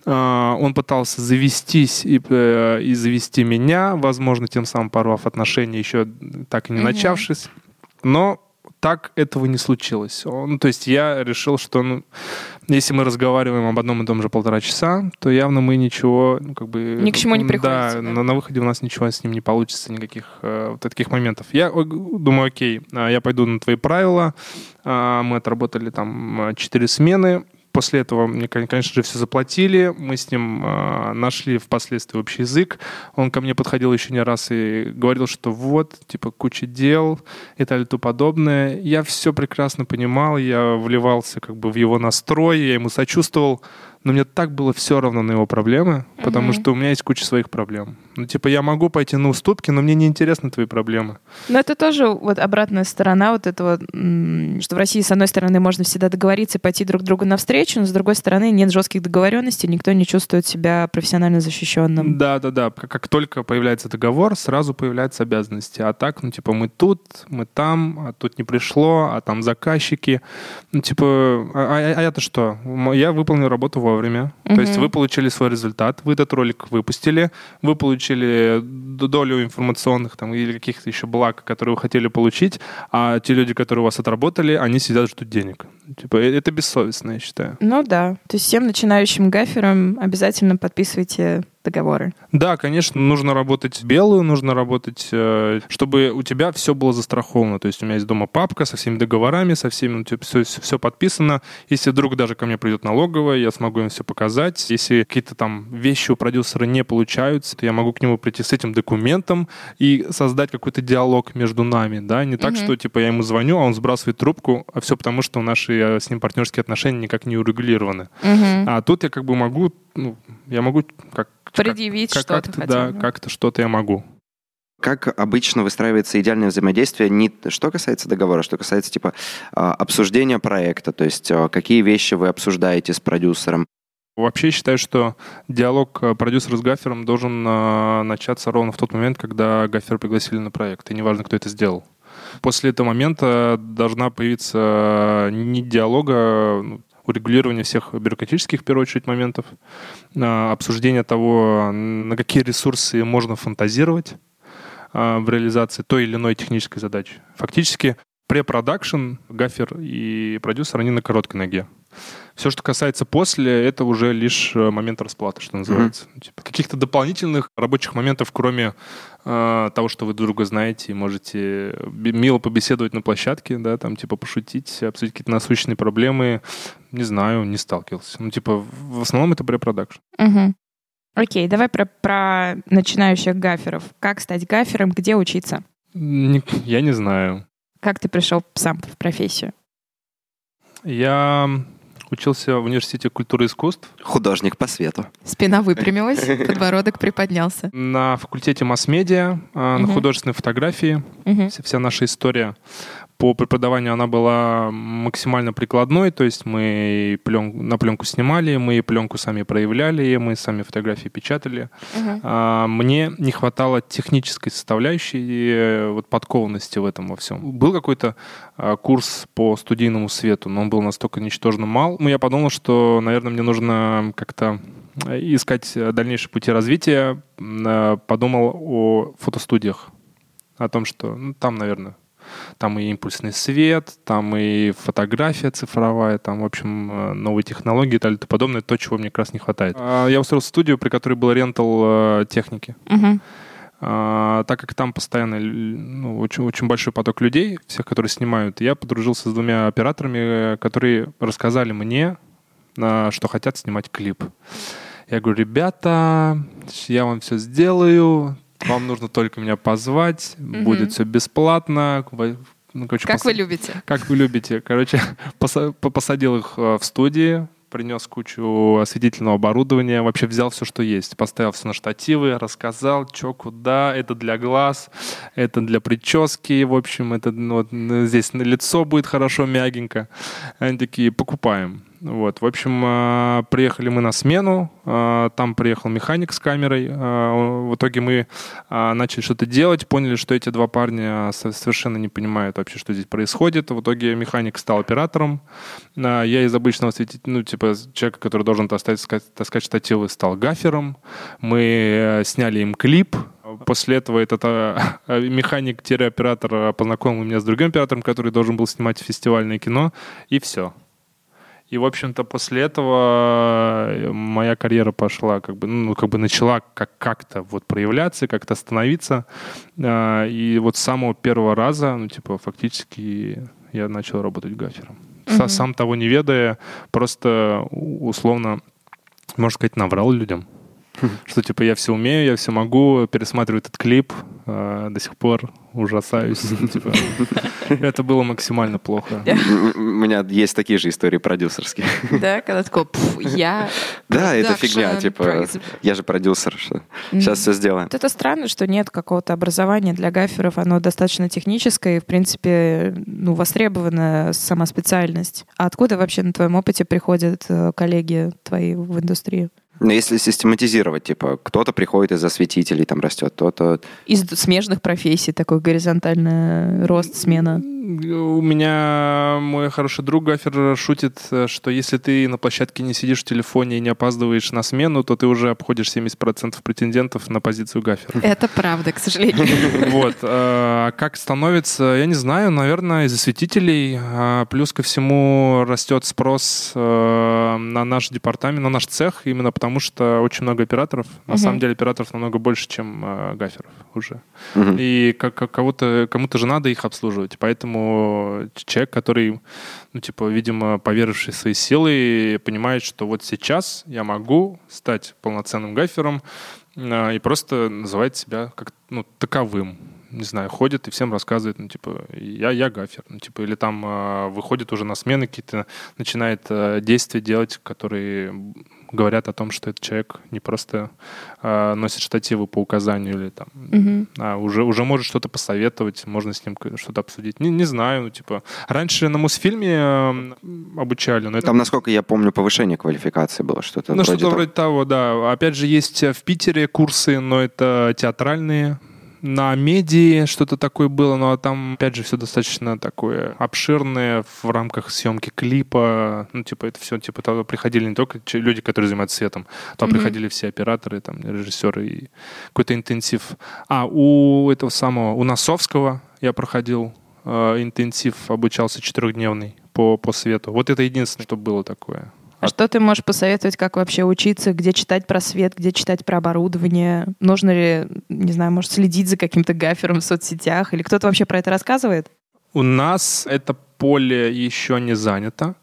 A: Э, он пытался завестись и, э, и завести меня, возможно, тем самым порвав отношения, еще так и не
C: Мгм.
A: начавшись. Но так этого не случилось. Ну, то есть я решил, что ну, если мы разговариваем об одном и том же полтора часа, то явно мы ничего, ну, как бы...
C: Ни к чему не приходится.
A: Да, да? На, на выходе у нас ничего с ним не получится, никаких э, вот таких моментов. Я думаю, окей, а, я пойду на твои правила. Э, мы отработали там четыре смены, После этого мне, конечно же, все заплатили. Мы с ним э, нашли впоследствии общий язык. Он ко мне подходил еще не раз и говорил, что вот, типа, куча дел и так далее подобное. Я все прекрасно понимал, я вливался как бы в его настрой, я ему сочувствовал но мне так было все равно на его проблемы, потому mm-hmm. что у меня есть куча своих проблем. Ну, типа, я могу пойти на уступки, но мне не интересны твои проблемы.
C: Но это тоже вот обратная сторона вот этого, что в России, с одной стороны, можно всегда договориться и пойти друг другу навстречу, но с другой стороны, нет жестких договоренностей, никто не чувствует себя профессионально защищенным.
A: Да, да, да. Как, как только появляется договор, сразу появляются обязанности. А так, ну, типа, мы тут, мы там, а тут не пришло, а там заказчики. Ну, типа, а, а, а я-то что? Я выполнил работу в вовремя. Угу. То есть вы получили свой результат, вы этот ролик выпустили, вы получили долю информационных там, или каких-то еще благ, которые вы хотели получить, а те люди, которые у вас отработали, они сидят ждут денег. Типа, э, это бессовестно, я считаю.
C: Ну да. То есть всем начинающим гаферам обязательно подписывайте договоры.
A: Да, конечно, нужно работать белую, нужно работать, э, чтобы у тебя все было застраховано. То есть у меня есть дома папка со всеми договорами, со всеми, ну, типа, все, все подписано. Если вдруг даже ко мне придет налоговая, я смогу им все показать. Если какие-то там вещи у продюсера не получаются, то я могу к нему прийти с этим документом и создать какой-то диалог между нами, да, не так, угу. что, типа, я ему звоню, а он сбрасывает трубку, а все потому, что наши э, с ним партнерские отношения никак не урегулированы. Угу. А тут я как бы могу, ну, я могу как
C: предъявить как, что-то.
A: Как да, как-то что-то я могу.
B: Как обычно выстраивается идеальное взаимодействие, не что касается договора, что касается типа а, обсуждения проекта, то есть а, какие вещи вы обсуждаете с продюсером?
A: Вообще считаю, что диалог а, продюсера с гафером должен начаться ровно в тот момент, когда гафер пригласили на проект, и неважно, кто это сделал. После этого момента должна появиться не диалога, урегулирования всех бюрократических, в первую очередь, моментов, а, обсуждение того, на какие ресурсы можно фантазировать а, в реализации той или иной технической задачи. Фактически препродакшн, гафер и продюсер, они на короткой ноге. Все, что касается после, это уже лишь э, момент расплаты, что называется. Mm-hmm. Типа, каких-то дополнительных рабочих моментов, кроме э, того, что вы друга знаете и можете мило побеседовать на площадке, да, там, типа, пошутить, обсудить какие-то насущные проблемы, не знаю, не сталкивался. Ну, типа, в основном это препродакшн.
C: Mm-hmm. Окей, давай про, про начинающих гаферов. Как стать гафером, где учиться?
A: Я не знаю.
C: Как ты пришел сам в профессию?
A: Я учился в университете культуры и искусств.
B: Художник по свету.
C: Спина выпрямилась, <laughs> подбородок приподнялся.
A: На факультете масс-медиа, а, на художественной фотографии. Вся наша история по преподаванию она была максимально прикладной, то есть мы плен, на пленку снимали, мы пленку сами проявляли, мы сами фотографии печатали. Uh-huh. А, мне не хватало технической составляющей э, вот подкованности в этом во всем. Был какой-то а, курс по студийному свету, но он был настолько ничтожно мал. Ну, я подумал, что, наверное, мне нужно как-то искать дальнейшие пути развития. Э, подумал о фотостудиях, о том, что ну, там, наверное, там и импульсный свет, там и фотография цифровая, там, в общем, э, новые технологии и так далее и подобное, то, чего мне как раз не хватает. А, я устроился в студию, при которой был рентал э, техники. Uh-huh. А, так как там постоянно ну, очень, очень большой поток людей, всех, которые снимают, я подружился с двумя операторами, которые рассказали мне, что хотят снимать клип. Я говорю, ребята, я вам все сделаю, вам нужно только меня позвать, будет все бесплатно.
C: Ну, короче, как пос... вы любите?
A: Как вы любите. Короче, <laughs> посадил их э, в студии, принес кучу осветительного оборудования, вообще взял все, что есть, поставил все на штативы, рассказал, что, куда, это для глаз, это для прически, в общем, это ну, вот, здесь на лицо будет хорошо, мягенько. Они такие, покупаем. Вот, в общем, а, приехали мы на смену, а, там приехал механик с камерой. А, в итоге мы начали что-то делать, поняли, что эти два парня совершенно не понимают вообще, что здесь происходит. В итоге механик стал оператором. Я из обычного светить, ну, типа, человека, который должен таскать, таскать штативы, стал гафером. Мы э, сняли им клип, После этого этот а, <laughs> механик-оператор познакомил меня с другим оператором, который должен был снимать фестивальное кино, и все. И, в общем-то, после этого э, моя карьера пошла, как бы, ну, как бы начала как- как-то вот проявляться, как-то становиться. А, И вот с самого первого раза, ну, типа, фактически я начал работать гафером.
C: Мгм.
A: Сам того не ведая, просто условно, можно сказать, наврал людям. <laughs> Что типа я все умею, я все могу, пересматриваю этот клип, а, до сих пор ужасаюсь. <laughs> Типа, это было максимально плохо.
B: У меня есть такие же истории продюсерские.
C: Да, когда такой, «Пф, я...
B: Да, это фигня, типа, я же продюсер, что сейчас все сделаем.
C: Вот это странно, что нет какого-то образования для гаферов. Оно достаточно техническое и, в принципе, ну, востребована сама специальность. А откуда вообще на твоем опыте приходят э, коллеги твои в индустрию?
B: Но если систематизировать, типа, кто-то приходит из осветителей, там растет, кто-то...
C: Из смежных профессий такой горизонтальный рост, смена.
A: У меня мой хороший друг Гафер шутит, э, что если ты на площадке не сидишь в телефоне и не опаздываешь на смену, то ты уже обходишь 70% претендентов на позицию Гафера.
C: Это правда, к сожалению. <laughs>
A: Вот. А как становится, я не знаю, наверное, из осветителей. А Плюс ко всему растет спрос э, на наш департамент, на наш цех, именно потому что очень много операторов. На самом деле операторов намного больше, чем э, гаферов уже. И как, как кого-то, кому-то же надо их обслуживать. Поэтому человек, который, ну, типа, видимо, поверивший в свои силы, понимает, что вот сейчас я могу стать полноценным гафером а, и просто называет себя как, ну, таковым. Не знаю, ходит и всем рассказывает, ну, типа, я, я гафер. Ну, типа, или там а, выходит уже на смены какие-то, начинает а, действия делать, которые говорят о том, что этот человек не просто а, носит штативы по указанию или там
C: Мгм.
A: а, уже, уже может что-то посоветовать, можно с ним что-то обсудить. Не, не знаю, ну, типа, раньше на Мосфильме э, обучали, но это...
B: Там, насколько я помню, повышение квалификации было, что-то
A: ну,
B: вроде
A: что-то
B: того.
A: вроде того, да. Опять же, есть э, в Питере курсы, но это театральные. На медии что-то такое было, но там, опять же, все достаточно такое обширное в рамках съемки клипа. Ну, типа, это все, типа, туда приходили не только люди, которые занимаются светом, там
C: Мгм.
A: приходили все операторы, там, режиссеры и какой-то интенсив. А у этого самого, у Носовского я проходил э, интенсив, обучался четырехдневный по, по свету. Вот это единственное, что было такое.
C: А что ты можешь посоветовать, как вообще учиться, где читать про свет, где читать про оборудование? Нужно ли, не знаю, может, следить за каким-то гафером в соцсетях? Или кто-то вообще про это рассказывает?
A: У нас это поле еще не занято,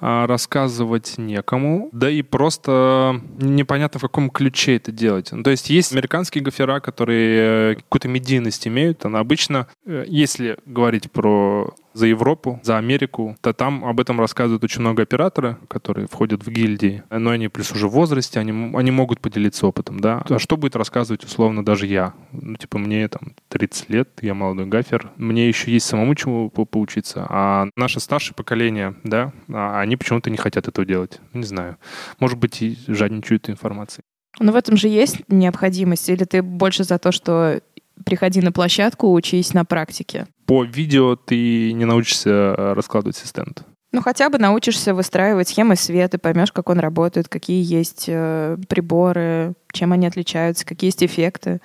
A: а, рассказывать некому, да и просто непонятно, в каком ключе это делать. Ну, то есть есть американские гофера, которые э, какую-то медийность имеют, она обычно, э, если говорить про за Европу, за Америку, то там об этом рассказывают очень много оператора, которые входят в гильдии, но они плюс уже в возрасте, они, они могут поделиться опытом, да. А что будет рассказывать условно даже я? Ну, типа, мне там 30 лет, я молодой гафер, мне еще есть самому чему по- поучиться, а наше старшее поколение, да, а они почему-то не хотят этого делать. Не знаю. Может быть, и жадничают информацией.
C: Но в этом же есть необходимость? Или ты больше за то, что приходи на площадку, учись на практике?
A: По видео ты не научишься э, раскладывать стенд.
C: Ну, хотя бы научишься выстраивать схемы света, поймешь, как он работает, какие есть э, приборы, чем они отличаются, какие есть эффекты.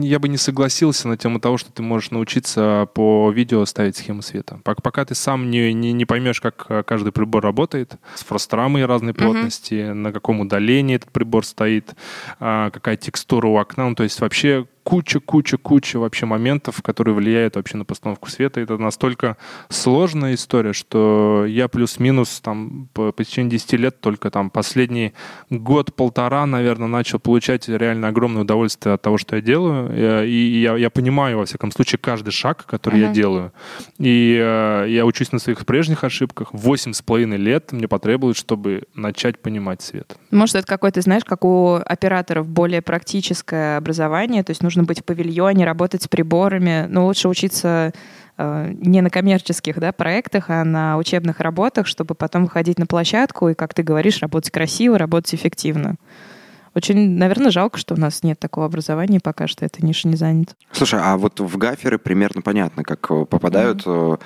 A: Я бы не согласился на тему того, что ты можешь научиться по видео ставить схему света. Пок- Пока ты сам не, не, не поймешь, как э, каждый прибор работает, с фрострамой разной плотности, на каком удалении этот прибор стоит, а, какая текстура у окна. Ну, то есть вообще куча-куча-куча вообще моментов, которые влияют вообще на постановку света. Это настолько сложная история, что я плюс-минус там по, по течение 10 лет только там последний год-полтора, наверное, начал получать реально огромное удовольствие от того, что я делаю. Я- И я, я понимаю, во всяком случае, каждый шаг, который я
C: Мгм.
A: делаю. И э, я учусь на своих прежних ошибках. Восемь с половиной лет мне потребуется, чтобы начать понимать свет.
C: Может, это какой-то, знаешь, как у операторов более практическое образование, то есть нужно быть в павильоне, работать с приборами, но лучше учиться э, не на коммерческих да, проектах, а на учебных работах, чтобы потом выходить на площадку и, как ты говоришь, работать красиво, работать эффективно. Очень, наверное, жалко, что у нас нет такого образования, пока что эта ниша не занята.
B: Слушай, а вот в гаферы примерно понятно, как э, попадают, э,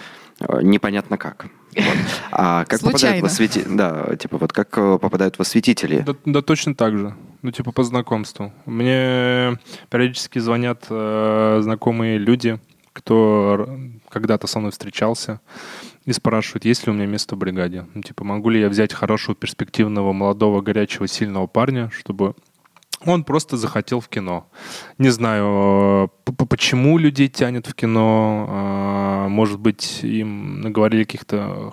B: непонятно как. Вот. <laughs> А как попадают в
C: Случайно.
B: освети... Да, типа вот как э, попадают в осветители?
A: Да, да точно так же. Ну, типа по знакомству. Мне периодически звонят э, знакомые люди, кто когда-то со мной встречался, и спрашивают, есть ли у меня место в бригаде. Ну, типа, могу ли я взять хорошего, перспективного, молодого, горячего, сильного парня, чтобы он просто захотел в кино. Не знаю, почему людей тянет в кино. А, может быть, им наговорили каких-то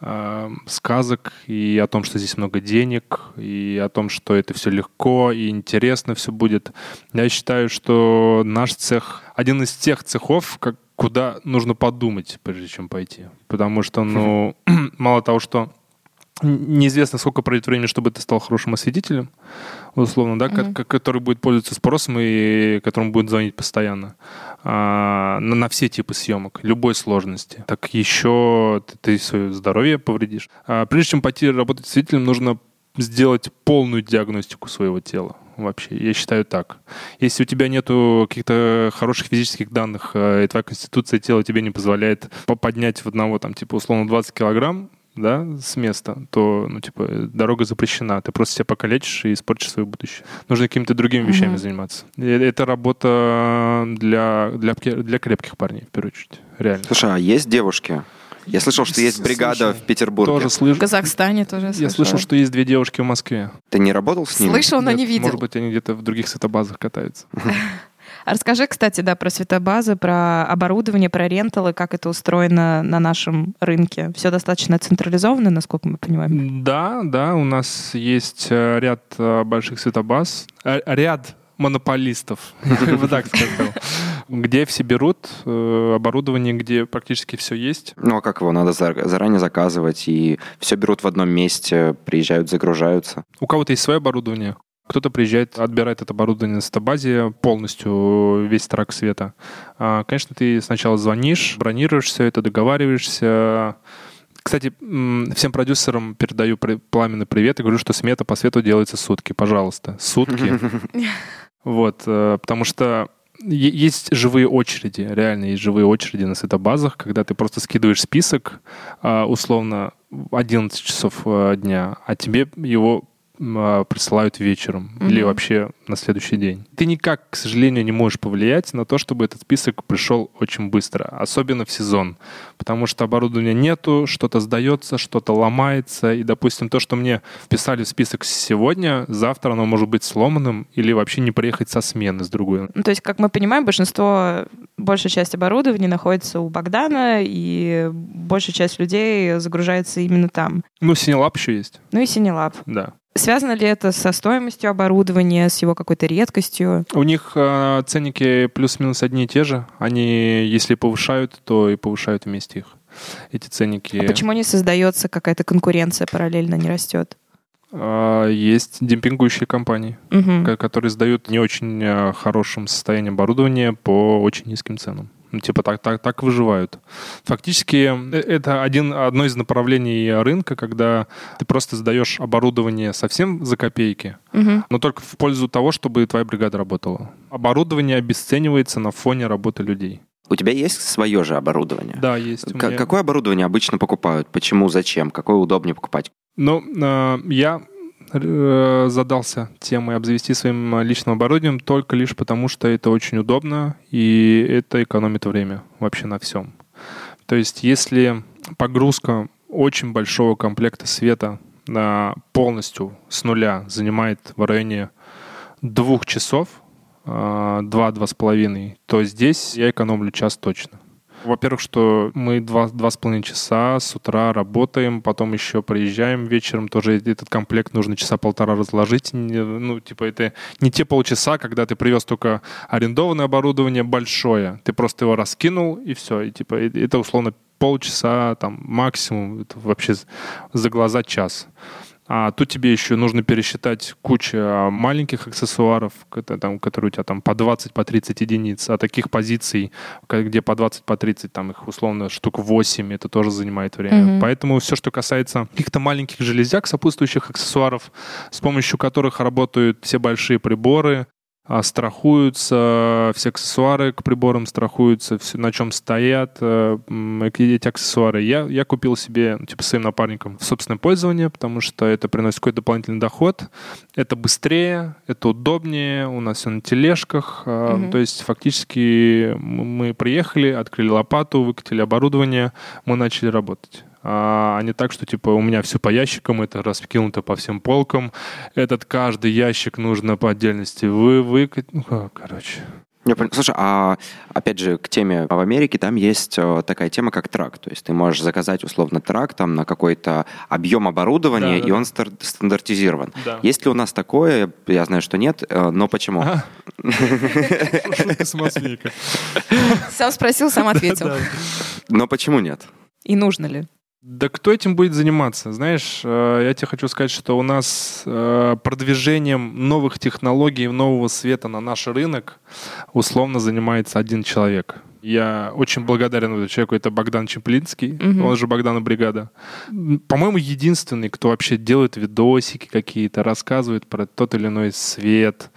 A: а, сказок и о том, что здесь много денег, и о том, что это все легко и интересно все будет. Я считаю, что наш цех один из тех цехов, как, куда нужно подумать, прежде чем пойти. Потому что, ну, <clears throat> мало того, что неизвестно, сколько пройдет времени, чтобы ты стал хорошим осветителем, условно, да, mm-hmm. который будет пользоваться спросом и которому будет звонить постоянно а, на, на все типы съемок, любой сложности. Так еще ты, ты свое здоровье повредишь. А, прежде чем пойти работать осветителем, нужно сделать полную диагностику своего тела вообще. Я считаю так. Если у тебя нету каких-то хороших физических данных, э, и твоя конституция тела тебе не позволяет поднять в одного, там, типа, условно, 20 килограмм, да, с места, то, ну, типа, дорога запрещена. Ты просто себя покалечишь и испортишь свое будущее. Нужно какими-то другими вещами mm-hmm. заниматься. И это работа для, для, для крепких парней, в первую очередь. Реально.
B: Слушай, а есть девушки? Я слышал, что есть бригада Слушай, в Петербурге.
A: Тоже слышал.
C: В Казахстане тоже
A: Я слышал, что есть две девушки в Москве.
B: Ты не работал с ними?
C: Слышал, но Нет, не видел.
A: Может быть, они где-то в других светобазах катаются. <laughs>
C: А расскажи, кстати, да, про светобазы, про оборудование, про ренталы, как это устроено на нашем рынке. Все достаточно централизовано, насколько мы понимаем?
A: Да, да, у нас есть э, ряд э, больших светобаз, э, ряд монополистов, <laughs> я бы так сказал, где все берут оборудование, где практически все есть.
B: Ну а как его? Надо заранее заказывать, и все берут в одном месте, приезжают, загружаются.
A: У кого-то есть свое оборудование, кто-то приезжает, отбирает это оборудование на стабазе полностью, весь трак света. А, конечно, ты сначала звонишь, бронируешь все это, договариваешься. Кстати, всем продюсерам передаю пламенный привет и говорю, что смета по свету делается сутки. Пожалуйста, сутки. <laughs> Вот, э, потому что есть живые очереди, реально есть живые очереди на светобазах, когда ты просто скидываешь список, а, условно, 11 часов э, дня, а тебе его присылают вечером mm-hmm. или вообще на следующий день. Ты никак, к сожалению, не можешь повлиять на то, чтобы этот список пришел очень быстро, особенно в сезон, потому что оборудования нету, что-то сдается, что-то ломается, и, допустим, то, что мне вписали в список сегодня, завтра оно может быть сломанным или вообще не приехать со смены с другой.
C: Ну, то есть, как мы понимаем, большинство, большая часть оборудования находится у Богдана, и большая часть людей загружается именно там.
A: Ну, Синелаб еще есть.
C: Ну и Синелаб.
A: Да.
C: Связано ли это со стоимостью оборудования, с его какой-то редкостью?
A: У них э, ценники плюс-минус одни и те же. Они, если повышают, то и повышают вместе их. Эти ценники.
C: А почему не создается какая-то конкуренция параллельно, не растет?
A: Э, есть демпингующие компании, угу. которые сдают не очень э, хорошем состоянии оборудования по очень низким ценам. Ну, типа так, так, так выживают. Фактически э, это один, одно из направлений рынка, когда ты просто сдаешь оборудование совсем за копейки, угу. но только в пользу того, чтобы твоя бригада работала. Оборудование обесценивается на фоне работы людей.
B: У тебя есть свое же оборудование?
A: Да, есть.
B: К- меня... Какое оборудование обычно покупают? Почему, зачем? Какое удобнее покупать?
A: Ну, э, я задался темой обзавести своим личным оборудованием только лишь потому, что это очень удобно и это экономит время вообще на всем. То есть если погрузка очень большого комплекта света на полностью с нуля занимает в районе двух часов, э, два-два с половиной, то здесь я экономлю час точно. Во-первых, что мы два, два с половиной часа с утра работаем, потом еще приезжаем вечером, тоже этот комплект нужно часа полтора разложить. Ну, типа, это не те полчаса, когда ты привез только арендованное оборудование большое, ты просто его раскинул, и все. И, типа, это условно полчаса, там, максимум, это вообще за глаза час. А тут тебе еще нужно пересчитать кучу а, маленьких аксессуаров, там, которые у тебя там по 20, по 30 единиц, а таких позиций, где по 20, по 30, там их условно штук 8, это тоже занимает время. Mm-hmm. Поэтому все, что касается каких-то маленьких железяк, сопутствующих аксессуаров, с помощью которых работают все большие приборы, страхуются, все аксессуары к приборам страхуются, все, на чем стоят э, эти аксессуары. Я, я купил себе, ну, типа, своим напарником в собственное пользование, потому что это приносит какой-то дополнительный доход. Это быстрее, это удобнее, у нас все на тележках. Угу. То есть фактически мы приехали, открыли лопату, выкатили оборудование, мы начали работать а не так, что типа у меня все по ящикам, это раскинуто по всем полкам, этот каждый ящик нужно по отдельности вы выкать, ну короче.
B: Я понял. Слушай, а опять же, к теме в Америке там есть э, такая тема, как трак. То есть ты можешь заказать условно трак там на какой-то объем оборудования, да, и да. он стандартизирован. Да. Есть ли у нас такое? Я знаю, что нет, э, но почему? <laughs>
C: Сам спросил, сам ответил.
B: Но почему нет?
C: И нужно ли?
A: Да кто этим будет заниматься? Знаешь, э, я тебе хочу сказать, что у нас э, продвижением новых технологий, нового света на наш рынок условно занимается один человек. Я очень благодарен этому человеку. Это Богдан Чеплинский, угу. он же Богдана Бригада. По-моему, единственный, кто вообще делает видосики какие-то, рассказывает про тот или иной свет,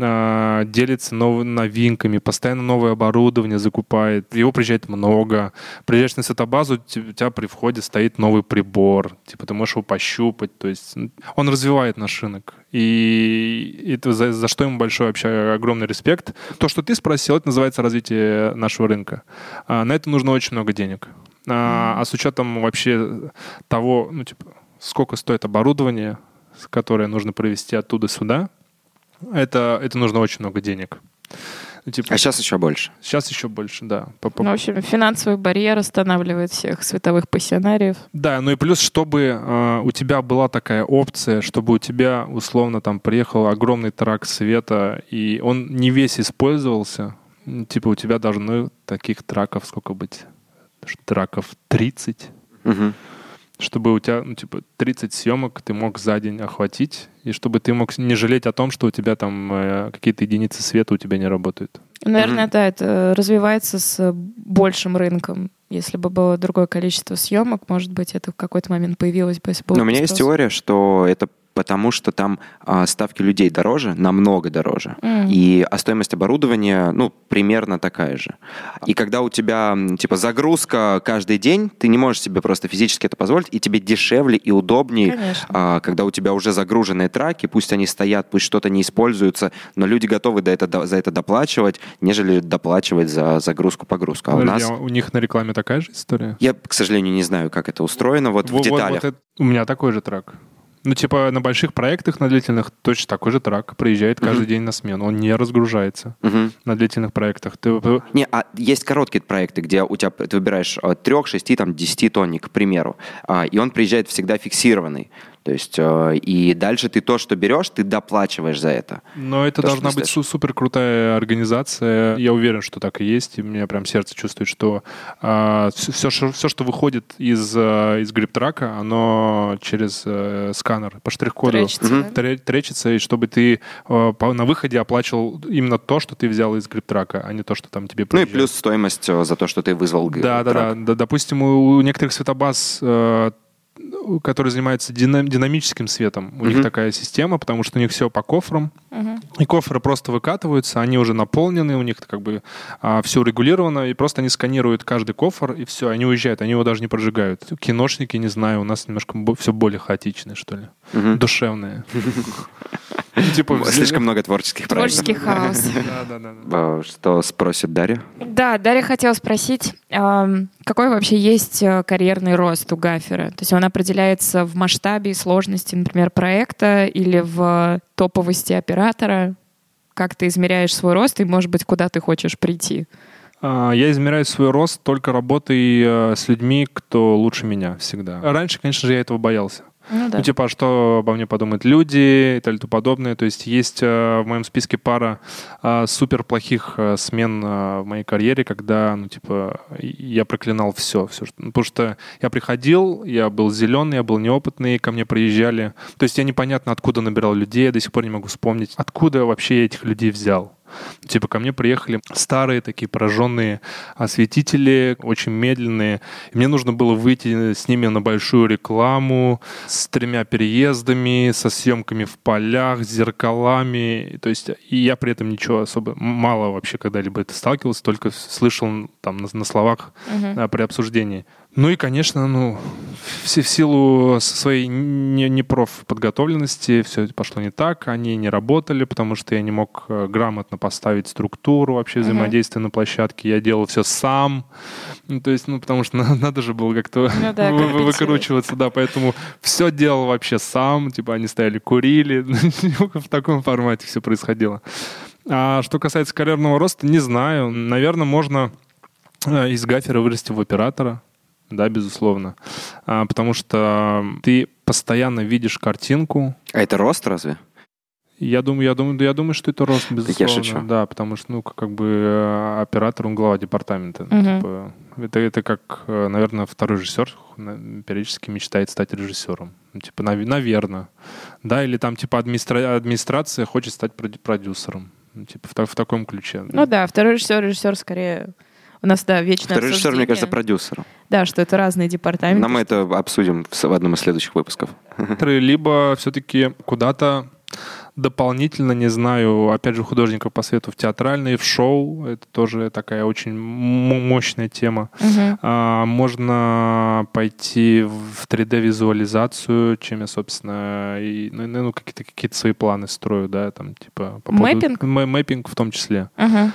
A: а, делится новыми новинками, постоянно новое оборудование закупает. Его приезжает много. Приезжаешь на сетобазу, у тебя при входе стоит новый прибор. Типа ты можешь его пощупать. То есть он развивает наш рынок. И это за, за что ему большой вообще огромный респект. То, что ты спросил, это называется развитие нашего рынка. А, на это нужно очень много денег. А, а с учетом вообще того, ну, типа, сколько стоит оборудование, которое нужно провести оттуда сюда, это, это нужно очень много денег.
B: Ну, типа, а сейчас еще больше?
A: Сейчас еще больше, да.
C: Ну, в общем, финансовый барьер останавливает всех световых пассионариев.
A: Да, ну и плюс, чтобы э, у тебя была такая опция, чтобы у тебя, условно, там приехал огромный трак света, и он не весь использовался, типа у тебя должны таких траков сколько быть? Траков 30. Угу чтобы у тебя, ну, типа, 30 съемок ты мог за день охватить, и чтобы ты мог не жалеть о том, что у тебя там э, какие-то единицы света у тебя не работают.
C: Наверное, mm-hmm. да, это развивается с большим рынком. Если бы было другое количество съемок, может быть, это в какой-то момент появилось бы, если бы...
B: Но у меня есть теория, что это потому что там а, ставки людей дороже, намного дороже. Mm. И а стоимость оборудования, ну, примерно такая же. И когда у тебя, типа, загрузка каждый день, ты не можешь себе просто физически это позволить, и тебе дешевле и удобнее, а, когда у тебя уже загруженные траки, пусть они стоят, пусть что-то не используется, но люди готовы до это, за это доплачивать, нежели доплачивать за загрузку-погрузку. А
A: у нас... У них на рекламе такая же история?
B: Я, к сожалению, не знаю, как это устроено вот, вот в деталях. Вот, вот это...
A: У меня такой же трак. Ну, типа, на больших проектах, на длительных, точно такой же трак приезжает каждый день на смену. Он не разгружается на длительных проектах. Ты...
B: Не, а есть короткие проекты, где у тебя ты выбираешь от 3, 6, там, 10 тонник, к примеру, а, и он приезжает всегда фиксированный. То есть э, и дальше ты то, что берешь, ты доплачиваешь за это.
A: Но это
B: то,
A: должна быть су- супер крутая организация. Я уверен, что так и есть. И у меня прям сердце чувствует, что э, все, все, все, что выходит из, э, из грип-трака, оно через э, сканер по штрих-коду тречится, угу. и чтобы ты э, по, на выходе оплачивал именно то, что ты взял из грип-трака, а не то, что там тебе
B: приезжает. Ну и плюс стоимость э, за то, что ты вызвал
A: да, да, да, да. Допустим, у некоторых светобаз э, который занимается динам- динамическим светом. У mm-hmm. них такая система, потому что у них все по кофрам. Mm-hmm. И кофры просто выкатываются, они уже наполнены, у них как бы а, все регулировано, и просто они сканируют каждый кофр, и все, они уезжают, они его даже не прожигают. Киношники, не знаю, у нас немножко все более хаотичные, что ли. Mm-hmm. Душевные. <laughs>
B: Ну, типа, Слишком много творческих проектов.
C: Творческий хаос.
B: А, что спросит Дарья?
C: Да, Дарья хотела спросить, какой вообще есть э, карьерный рост у гафера? То есть он определяется в масштабе и сложности, например, проекта или в топовости оператора? Как ты измеряешь свой рост и, может быть, куда ты хочешь прийти?
A: А, я измеряю свой рост только работой э, с людьми, кто лучше меня всегда. Раньше, конечно же, я этого боялся. Ну, да. ну, типа, что обо мне подумают люди и так далее подобное. То есть есть э, в моем списке пара э, супер плохих э, смен э, в моей карьере, когда, ну, типа, я проклинал все. все что, ну, потому что я приходил, я был зеленый, я был неопытный, ко мне приезжали. То есть я непонятно, откуда набирал людей, я до сих пор не могу вспомнить, откуда вообще я этих людей взял. Типа ко мне приехали старые такие пораженные осветители, очень медленные. И мне нужно было выйти с ними на большую рекламу с тремя переездами, со съемками в полях, с зеркалами. То есть и я при этом ничего особо мало вообще когда-либо это сталкивался, только слышал там на, на словах uh-huh. при обсуждении. Ну и, конечно, ну, все в силу своей не, не все пошло не так. Они не работали, потому что я не мог э, грамотно поставить структуру вообще взаимодействия uh-huh. на площадке. Я делал все сам. Ну, то есть, ну, потому что <laughs> надо же было как-то ну, да, вы, выкручиваться, да. Поэтому все делал вообще сам. Типа они стояли, курили. <laughs> в таком формате все происходило. А что касается карьерного роста, не знаю. Наверное, можно э, из гафера вырасти в оператора да, безусловно. А, потому что ты постоянно видишь картинку.
B: А это рост разве?
A: Я думаю, я думаю, я думаю, что это рост, безусловно. Так я шучу. Да, потому что, ну, как бы э, оператор, он глава департамента. Угу. Типа, это, это как, э, наверное, второй режиссер периодически мечтает стать режиссером. Ну, типа, нав- наверное. Да, или там, типа, администра- администрация хочет стать продюсером. Ну, типа, в, в таком ключе.
C: Ну да, второй режиссер, режиссер скорее у нас, да, вечное
B: Второй режиссер, мне кажется, продюсером.
C: Да, что это разные департаменты.
B: Но мы это обсудим в одном из следующих выпусков.
A: Либо все-таки куда-то дополнительно, не знаю, опять же, художников по свету в театральные, в шоу. Это тоже такая очень мощная тема. Угу. А, можно пойти в 3D-визуализацию, чем я, собственно, и, ну, ну какие-то какие свои планы строю, да, там, типа...
C: По мэппинг?
A: Поводу, мэппинг в том числе. Угу.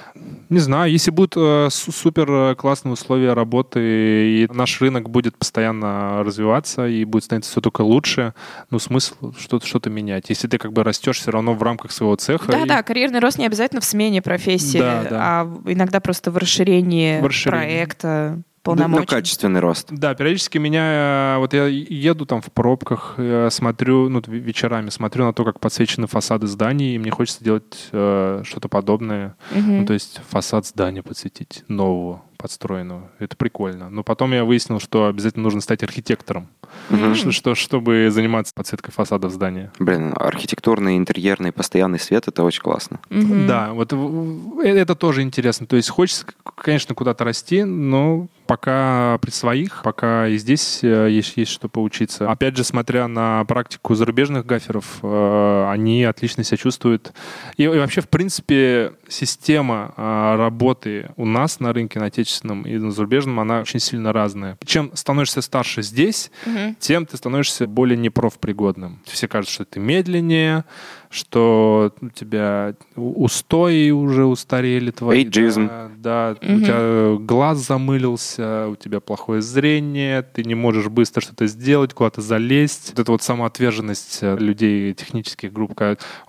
A: Не знаю, если будут э, супер классные условия работы, и наш рынок будет постоянно развиваться, и будет становиться все только лучше, ну, смысл что-то что менять. Если ты как бы растешь все равно в рамках своего цеха.
C: Да, и... да, карьерный рост не обязательно в смене профессии, да, да. а иногда просто в расширении, в расширении. проекта полномочий. Ну,
B: качественный рост.
A: Да, периодически меня, вот я еду там в пробках, смотрю, ну, вечерами смотрю на то, как подсвечены фасады зданий, и мне хочется делать э, что-то подобное. Угу. Ну, то есть фасад здания подсветить нового подстроенного. Это прикольно. Но потом я выяснил, что обязательно нужно стать архитектором, mm-hmm. что, что, чтобы заниматься подсветкой фасадов здания.
B: Блин, архитектурный, интерьерный, постоянный свет — это очень классно.
A: Mm-hmm. Да, вот э, это тоже интересно. То есть хочется, конечно, куда-то расти, но пока при своих, пока и здесь э, есть, есть что поучиться. Опять же, смотря на практику зарубежных гаферов, э, они отлично себя чувствуют. И, и вообще, в принципе, система работы у нас на рынке, на отечественном, и на зарубежном, она очень сильно разная. Чем становишься старше здесь, угу. тем ты становишься более непрофпригодным. Все кажут, что ты медленнее, что у тебя устои уже устарели твои.
B: Да,
A: да угу. у тебя глаз замылился, у тебя плохое зрение, ты не можешь быстро что-то сделать, куда-то залезть. Вот эта вот самоотверженность э, людей технических групп.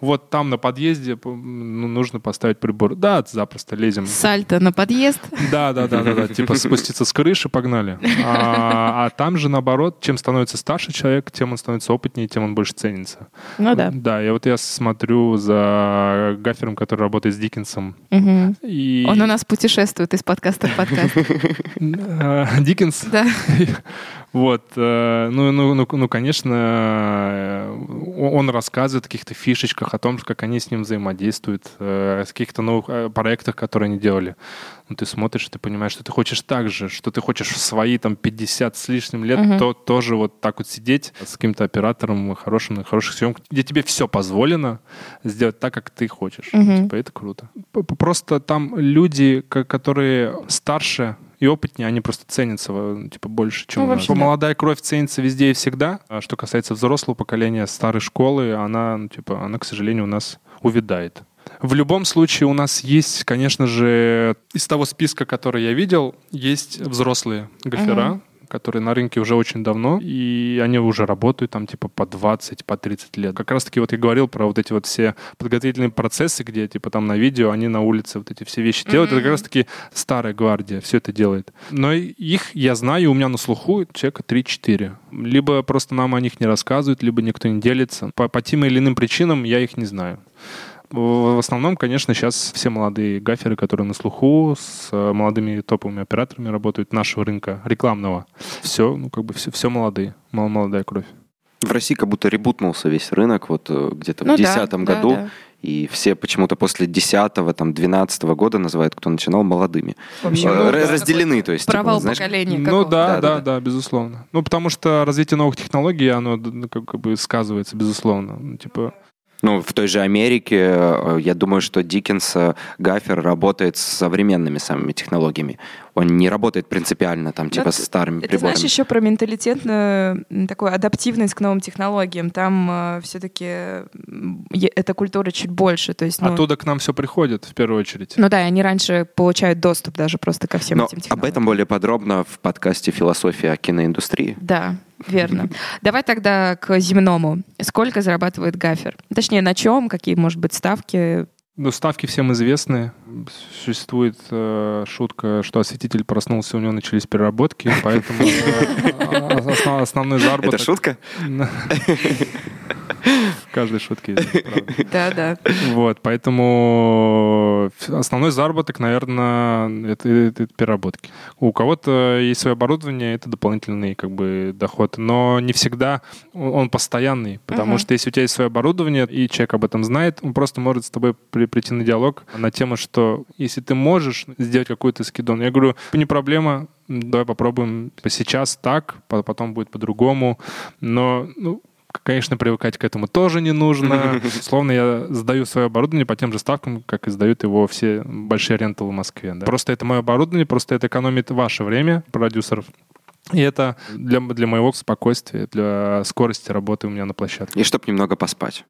A: Вот там на подъезде ну, нужно поставить прибор. Да, запросто лезем.
C: Сальто на подъезд.
A: Да, да, да, да, да. <laughs> Типа спуститься с крыши, погнали. А, а там же наоборот, чем становится старше человек, тем он становится опытнее, тем он больше ценится.
C: Ну да.
A: Да, и вот я смотрю за гафером, который работает с Диккенсом.
C: Угу. И... Он у нас путешествует из подкаста в подкаст. <laughs>
A: Диккенс?
C: Да. <laughs>
A: Вот, э, ну, ну, ну, ну, конечно, э, он рассказывает о каких-то фишечках, о том, как они с ним взаимодействуют, э, о каких-то новых проектах, которые они делали. Ну, ты смотришь, ты понимаешь, что ты хочешь так же, что ты хочешь в свои там 50 с лишним лет uh-huh. то, тоже вот так вот сидеть с каким-то оператором хорошим, на хороших съемках, где тебе все позволено сделать так, как ты хочешь. Uh-huh. Типа, это круто. Просто там люди, которые старше и опытнее, они просто ценятся типа больше, чем ну, нас. Да. Молодая кровь ценится везде и всегда. А что касается взрослого поколения, старой школы, она, ну, типа, она, к сожалению, у нас увядает. В любом случае у нас есть, конечно же, из того списка, который я видел, есть взрослые гофера, uh-huh которые на рынке уже очень давно, и они уже работают там типа по 20, по 30 лет. Как раз таки вот я говорил про вот эти вот все подготовительные процессы, где типа там на видео они на улице вот эти все вещи mm-hmm. делают. Это как раз таки старая гвардия все это делает. Но их я знаю, у меня на слуху человека 3-4. Либо просто нам о них не рассказывают, либо никто не делится. По, по тем или иным причинам я их не знаю. В основном, конечно, сейчас все молодые гаферы, которые на слуху, с э, молодыми топовыми операторами работают нашего рынка рекламного. Все, ну, как бы все, все молодые, молодая кровь.
B: В России как будто ребутнулся весь рынок вот э, где-то ну в 2010 да, году. Да, да. И все почему-то после 10 там, 12 года называют, кто начинал, молодыми.
C: Вообще,
B: Э,
C: ну,
B: разделены, то есть. типа,
C: Провал
B: знаешь,
C: поколения.
A: Ну да,
B: Да,
A: да,
B: да,
A: да, безусловно. Ну потому что развитие новых технологий, оно как как бы сказывается, безусловно. Ну, Типа,
B: Ну, в той же Америке, э, я думаю, что Диккенс э, Гаффер работает с современными самыми технологиями. Он не работает принципиально там, типа,
C: Ну,
B: с старыми
C: Это
B: приборами.
C: знаешь еще про менталитетную м, такую адаптивность к новым технологиям. Там все-таки эта культура чуть больше. То есть, ну,
A: оттуда к нам все приходит в первую очередь.
C: ну да, они раньше получают доступ даже просто ко всем
B: Но
C: этим
B: об
C: технологиям.
B: этом более подробно в подкасте «Философия киноиндустрии».
C: Да, верно. Давай тогда к земному. Сколько зарабатывает гафер? Точнее, на чем? Какие, может быть, ставки?
A: Ну, ставки всем известны. Существует э, шутка, что осветитель проснулся, у него начались переработки, поэтому э, основ- основной заработок...
B: Это шутка?
A: В каждой шутке есть правда.
C: Да, да.
A: Вот, поэтому основной заработок, наверное, это, это переработки. У кого-то есть свое оборудование, это дополнительный как бы доход, но не всегда он постоянный, потому
C: Мгм.
A: что если у тебя есть свое оборудование, и человек об этом знает, он просто может с тобой при- прийти на диалог на тему, что если ты можешь сделать какой-то скидон, я говорю, не проблема, давай попробуем сейчас так, по- потом будет по-другому, но ну, Конечно, привыкать к этому тоже не нужно. <laughs> Словно я сдаю свое оборудование по тем же ставкам, как и сдают его все большие ренталы в Москве. да. Просто это мое оборудование, просто это экономит ваше время, продюсеров. И это для, для моего спокойствия, для скорости работы у меня на площадке.
B: И чтобы немного поспать.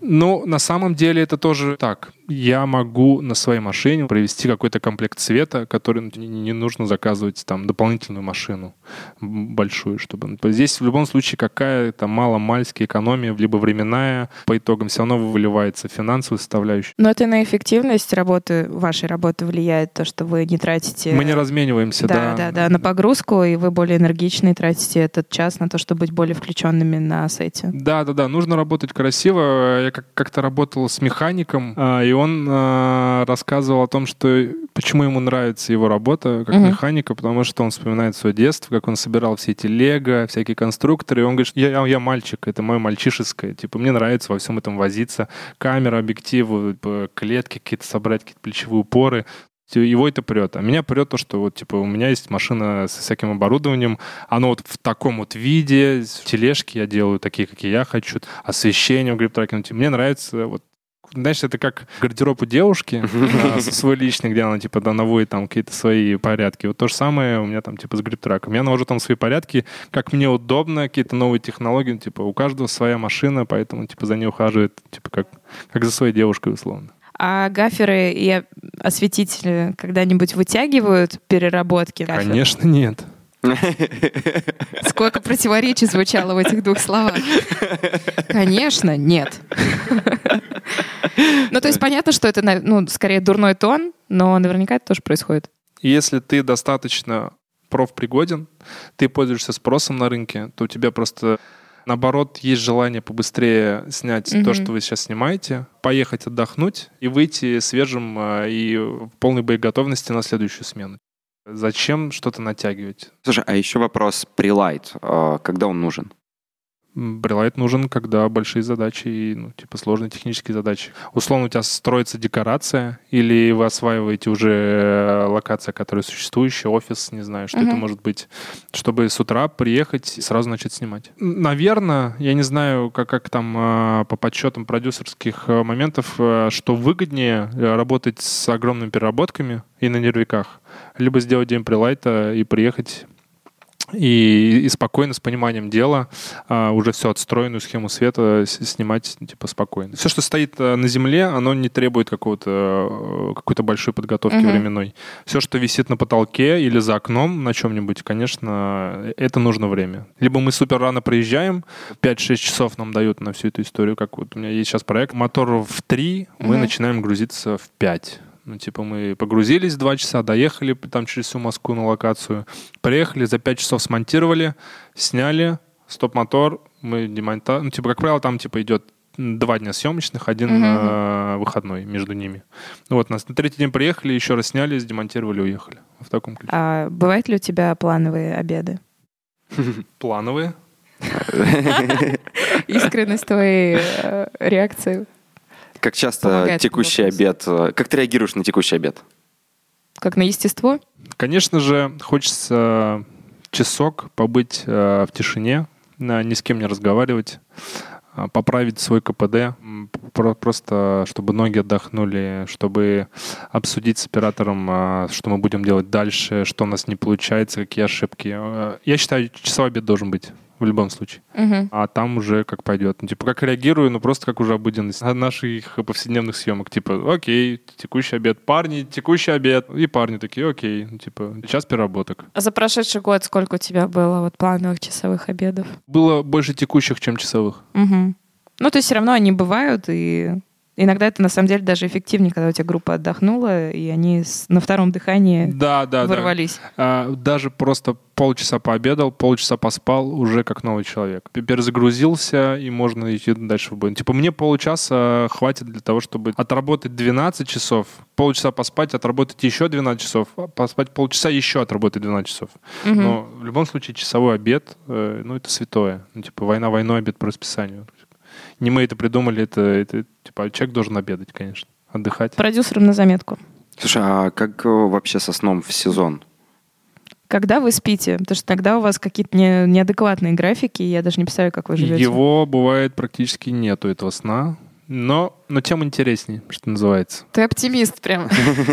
A: Ну, на самом деле это тоже так. Я могу на своей машине провести какой-то комплект цвета, который не, нужно заказывать там дополнительную машину большую, чтобы... Здесь в любом случае какая-то мало-мальская экономия, либо временная, по итогам все равно выливается в финансовую составляющую.
C: Но это на эффективность работы, вашей работы влияет, то, что вы не тратите...
A: Мы не размениваемся,
C: да, да, да, на погрузку, и вы более энергичные тратите этот час на то, чтобы быть более включенными на сайте.
A: Да, да, да, нужно работать красиво. Я как- как-то работал с механиком, а, и он а, рассказывал о том, что почему ему нравится его работа как
C: Мгм.
A: механика, потому что он вспоминает свое детство, как он собирал все эти лего, всякие конструкторы, и он говорит, я, я, я мальчик, это мое мальчишеское, типа мне нравится во всем этом возиться, камера, объективы, п- клетки какие-то собрать, какие-то плечевые упоры, его это прет. А меня прет то, что вот, типа, у меня есть машина с всяким оборудованием, оно вот в таком вот виде, в тележке я делаю такие, какие я хочу, освещение в грип-трекинге. Мне нравится вот знаешь, это как гардероб у девушки, а, свой личный, где она, типа, да, наводит там какие-то свои порядки. Вот то же самое у меня там, типа, с грип-траком. Я навожу там свои порядки, как мне удобно, какие-то новые технологии, типа, у каждого своя машина, поэтому, типа, за ней ухаживает, типа, как, как за своей девушкой, условно.
C: А гаферы и осветители когда-нибудь вытягивают переработки? гафер?
A: Конечно, нет. <laughs>
C: Сколько противоречий звучало в этих двух словах. <laughs> Конечно, нет. <laughs> Ну, то есть понятно, что это, ну, скорее дурной тон, но наверняка это тоже происходит.
A: Если ты достаточно профпригоден, ты пользуешься спросом на рынке, то у тебя просто наоборот есть желание побыстрее снять
C: Мгм.
A: то, что вы сейчас снимаете, поехать отдохнуть и выйти свежим а, и в полной боеготовности на следующую смену. Зачем что-то натягивать?
B: Слушай, а еще вопрос прилайт. э, Когда он нужен?
A: М, Брелайт нужен, когда большие задачи и, ну, типа, сложные технические задачи. Условно, у тебя строится декорация, или вы осваиваете уже э, локация, которая существующая, офис, не знаю, что это
C: Мгм.
A: может быть, чтобы с утра приехать и сразу начать снимать. Наверное, я не знаю, как, как там э, по подсчетам продюсерских э, моментов, что выгоднее работать с огромными переработками и на нервиках, либо сделать день прилайта и приехать и, и спокойно, с пониманием дела, а, уже все отстроенную схему света снимать типа спокойно. Все, что стоит а, на земле, оно не требует какого-то, э, какой-то большой подготовки
C: Мгм.
A: временной. Все, что висит на потолке или за окном на чем-нибудь, конечно, это нужно время. Либо мы супер рано приезжаем, 5-6 часов нам дают на всю эту историю, как вот у меня есть сейчас проект. Мотор в 3, мы
C: Мгм.
A: начинаем грузиться в 5. Ну, типа, мы погрузились два часа, доехали там через всю Москву на локацию, приехали, за пять часов смонтировали, сняли, стоп-мотор, мы демонтаж... Ну, типа, как правило, там, типа, идет два дня съемочных, один э, выходной между ними. Ну, вот, нас на третий день приехали, еще раз сняли, демонтировали, уехали. В таком ключе.
C: А бывают ли у тебя плановые обеды? <laughs>
A: Плановые. <laughs>
C: Искренность твоей э, реакции.
B: Как часто
C: Помогает
B: текущий обед... э, Как ты реагируешь на текущий обед?
C: Как на естество?
A: Конечно же, хочется часок побыть э, в тишине, ни с кем не разговаривать, э, поправить свой КПД, просто чтобы ноги отдохнули, чтобы обсудить с оператором, что мы будем делать дальше, что у нас не получается, какие ошибки. Я считаю, часовой обед должен быть в любом случае.
C: Мгм.
A: А там уже как пойдет. Ну, типа, как реагирую, ну, просто как уже обыденность наших повседневных съемок. Типа, окей, текущий обед. Парни, текущий обед. И парни такие, окей. Ну, типа, час переработок.
C: А за прошедший год сколько у тебя было вот плановых часовых обедов?
A: Было больше текущих, чем часовых.
C: Мгм. Ну, то есть все равно они бывают, и иногда это на самом деле даже эффективнее, когда у тебя группа отдохнула, и они на втором дыхании
A: Да, да, да.
C: ворвались.
A: А, даже просто полчаса пообедал, полчаса поспал, уже как новый человек. Перезагрузился, и можно идти дальше в бой. Типа мне получаса хватит для того, чтобы отработать 12 часов, полчаса поспать, отработать еще 12 часов, а поспать полчаса, еще отработать 12 часов.
C: Мгм.
A: Но в любом случае часовой обед, э, ну это святое. Ну, типа война войной, обед по расписанию. Не мы это придумали, это, это типа человек должен обедать, конечно, отдыхать.
C: Продюсерам на заметку.
B: Слушай, а как э, вообще со сном в сезон?
C: Когда вы спите? Потому что тогда у вас какие-то не- неадекватные графики, и я даже не представляю, как вы живете.
A: Его бывает практически нету этого сна. Но, но тем интереснее, что называется.
C: Ты оптимист прям.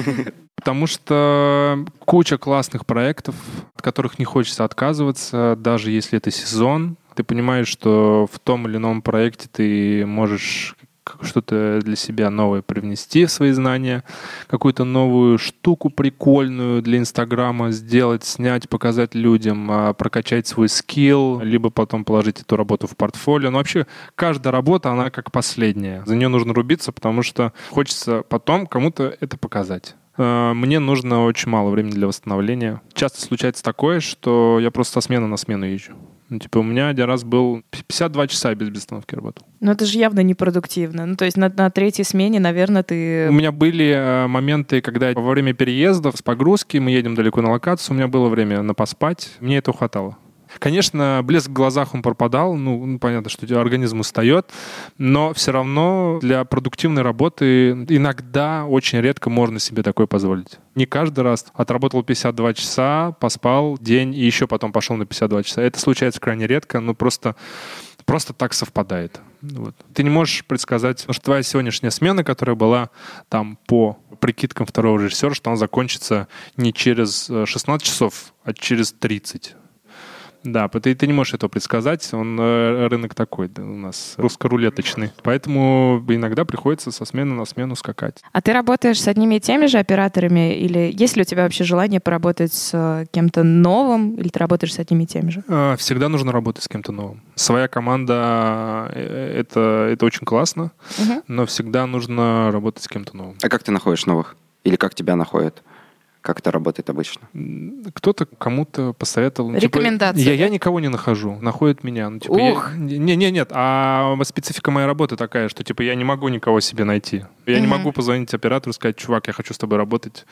C: <laughs>
A: Потому что куча классных проектов, от которых не хочется отказываться, даже если это сезон. Ты понимаешь, что в том или ином проекте ты можешь что-то для себя новое привнести в свои знания, какую-то новую штуку прикольную для Инстаграма сделать, снять, показать людям, а, прокачать свой скилл, либо потом положить эту работу в портфолио. Но вообще каждая работа, она как последняя. За нее нужно рубиться, потому что хочется потом кому-то это показать. Э, Мне нужно очень мало времени для восстановления. Часто случается такое, что я просто со смены на смену езжу. Ну, типа, у меня один раз был 52 часа без остановки работал.
C: Но это же явно непродуктивно. Ну, то есть на, на третьей смене, наверное, ты...
A: У меня были э, моменты, когда во время переездов с погрузки, мы едем далеко на локацию, у меня было время на поспать, мне этого хватало. Конечно, блеск в глазах он пропадал, ну, ну, понятно, что организм устает, но все равно для продуктивной работы иногда, очень редко можно себе такое позволить. Не каждый раз. Отработал 52 часа, поспал день и еще потом пошел на 52 часа. Это случается крайне редко, но просто просто так совпадает. Вот. Ты не можешь предсказать, что твоя сегодняшняя смена, которая была там по прикидкам второго режиссера, что она закончится не через э, 16 часов, а через 30. Да, ты, ты не можешь этого предсказать, он э, рынок такой да, у нас, русско-рулеточный. Поэтому иногда приходится со смены на смену скакать.
C: А ты работаешь с одними и теми же операторами? Или есть ли у тебя вообще желание поработать с э, кем-то новым? Или ты работаешь с одними и теми же?
A: Э, Всегда нужно работать с кем-то новым. Своя команда э, это, это очень классно,
C: Мгм.
A: но всегда нужно работать с кем-то новым.
B: А как ты находишь новых? Или как тебя находят? Как это работает обычно?
A: Кто-то кому-то посоветовал. ну, типа,
C: Рекомендации,
A: я, я никого не нахожу, находят меня. Ну, типа, я-
C: Ух.
A: не, не, нет, а специфика моей работы такая, что типа я не могу никого себе найти. Я не
C: Мгм.
A: могу позвонить оператору и сказать, чувак, я хочу с тобой работать.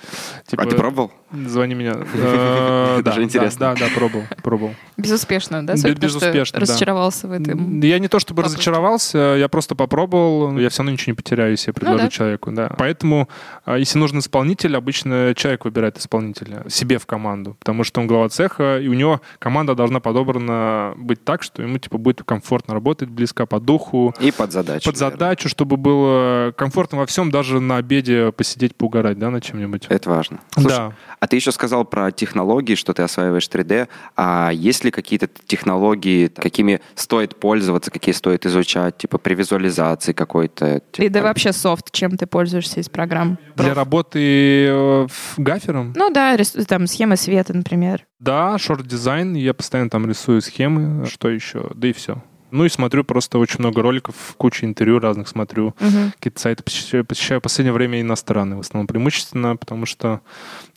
A: Типа,
B: А ты пробовал?
A: Звони меня. <laughs> Э,
B: Даже
A: да,
B: интересно.
A: Да, да, пробовал, пробовал.
C: Безуспешно, да?
A: Безуспешно.
C: Разочаровался в этом.
A: Я не то чтобы разочаровался, я просто попробовал, я все равно ничего не потеряю, если я предложу
C: Ну да.
A: человеку. Да. Поэтому, а, если нужен исполнитель, обычно человек выбирает исполнителя себе в команду, потому что он глава цеха, и у него команда должна подобрана быть так, что ему типа будет комфортно работать, близко по духу,
B: И под задачу.
A: под задачу, чтобы было комфортно во всем, даже на обеде посидеть, поугарать, да, над чем-нибудь.
B: Это важно. Слушай,
A: Да.
B: А ты еще сказал про технологии, что ты осваиваешь 3D. А есть ли какие-то технологии, какими стоит пользоваться, какие стоит изучать, типа при визуализации какой-то?
C: И да
B: типа,
C: вообще софт, чем ты пользуешься из программ?
A: Для работы э, в гафером?
C: Ну да, рис- там схемы света, например.
A: Да, шорт-дизайн, я постоянно там рисую схемы, что еще, да и все. Ну и смотрю просто очень много роликов, кучу интервью разных смотрю.
C: Мгм.
A: Какие-то сайты посещаю, посещаю в последнее время иностранные в основном преимущественно, потому что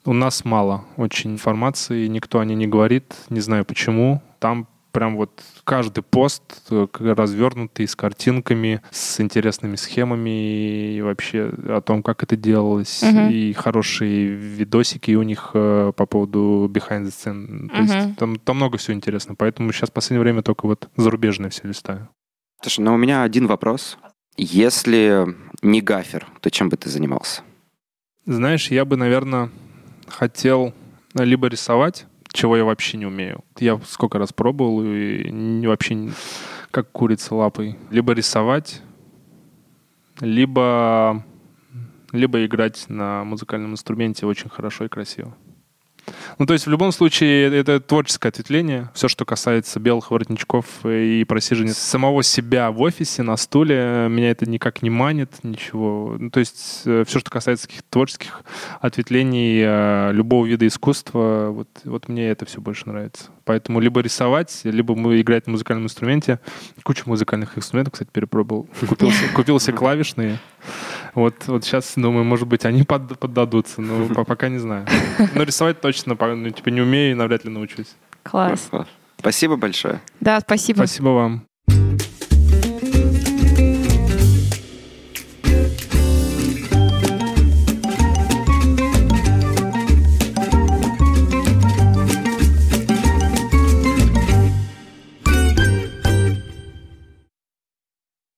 A: у нас мало очень информации, никто о ней не говорит, не знаю почему. Там прям вот каждый пост э, развернутый с картинками, с интересными схемами и вообще о том, как это делалось,
C: Мгм.
A: и хорошие видосики у них э, по поводу behind the scene. То
C: Мгм.
A: есть там, там много всего интересного, поэтому сейчас в последнее время только вот зарубежное все листаю.
B: Слушай, ну у меня один вопрос. Если не гафер, то чем бы ты занимался?
A: Знаешь, я бы, наверное, хотел либо рисовать, чего я вообще не умею. Я сколько раз пробовал и не, вообще как курица лапой. Либо рисовать, либо, либо играть на музыкальном инструменте очень хорошо и красиво. Ну, то есть в любом случае это творческое ответвление. Все, что касается белых воротничков и просиживания самого себя в офисе, на стуле, меня это никак не манит, ничего. Ну, то есть э, все, что касается каких-то творческих ответвлений э, любого вида искусства, вот, вот мне это все больше нравится. Поэтому либо рисовать, либо играть на музыкальном инструменте. Кучу музыкальных инструментов, кстати, перепробовал. Купил, купил себе клавишные. Вот, вот сейчас, думаю, может быть, они под, поддадутся, но пока не знаю. Но рисовать точно, ну, типа, не умею и навряд ли научусь.
C: Класс.
B: Спасибо большое.
C: Да, спасибо.
A: Спасибо вам.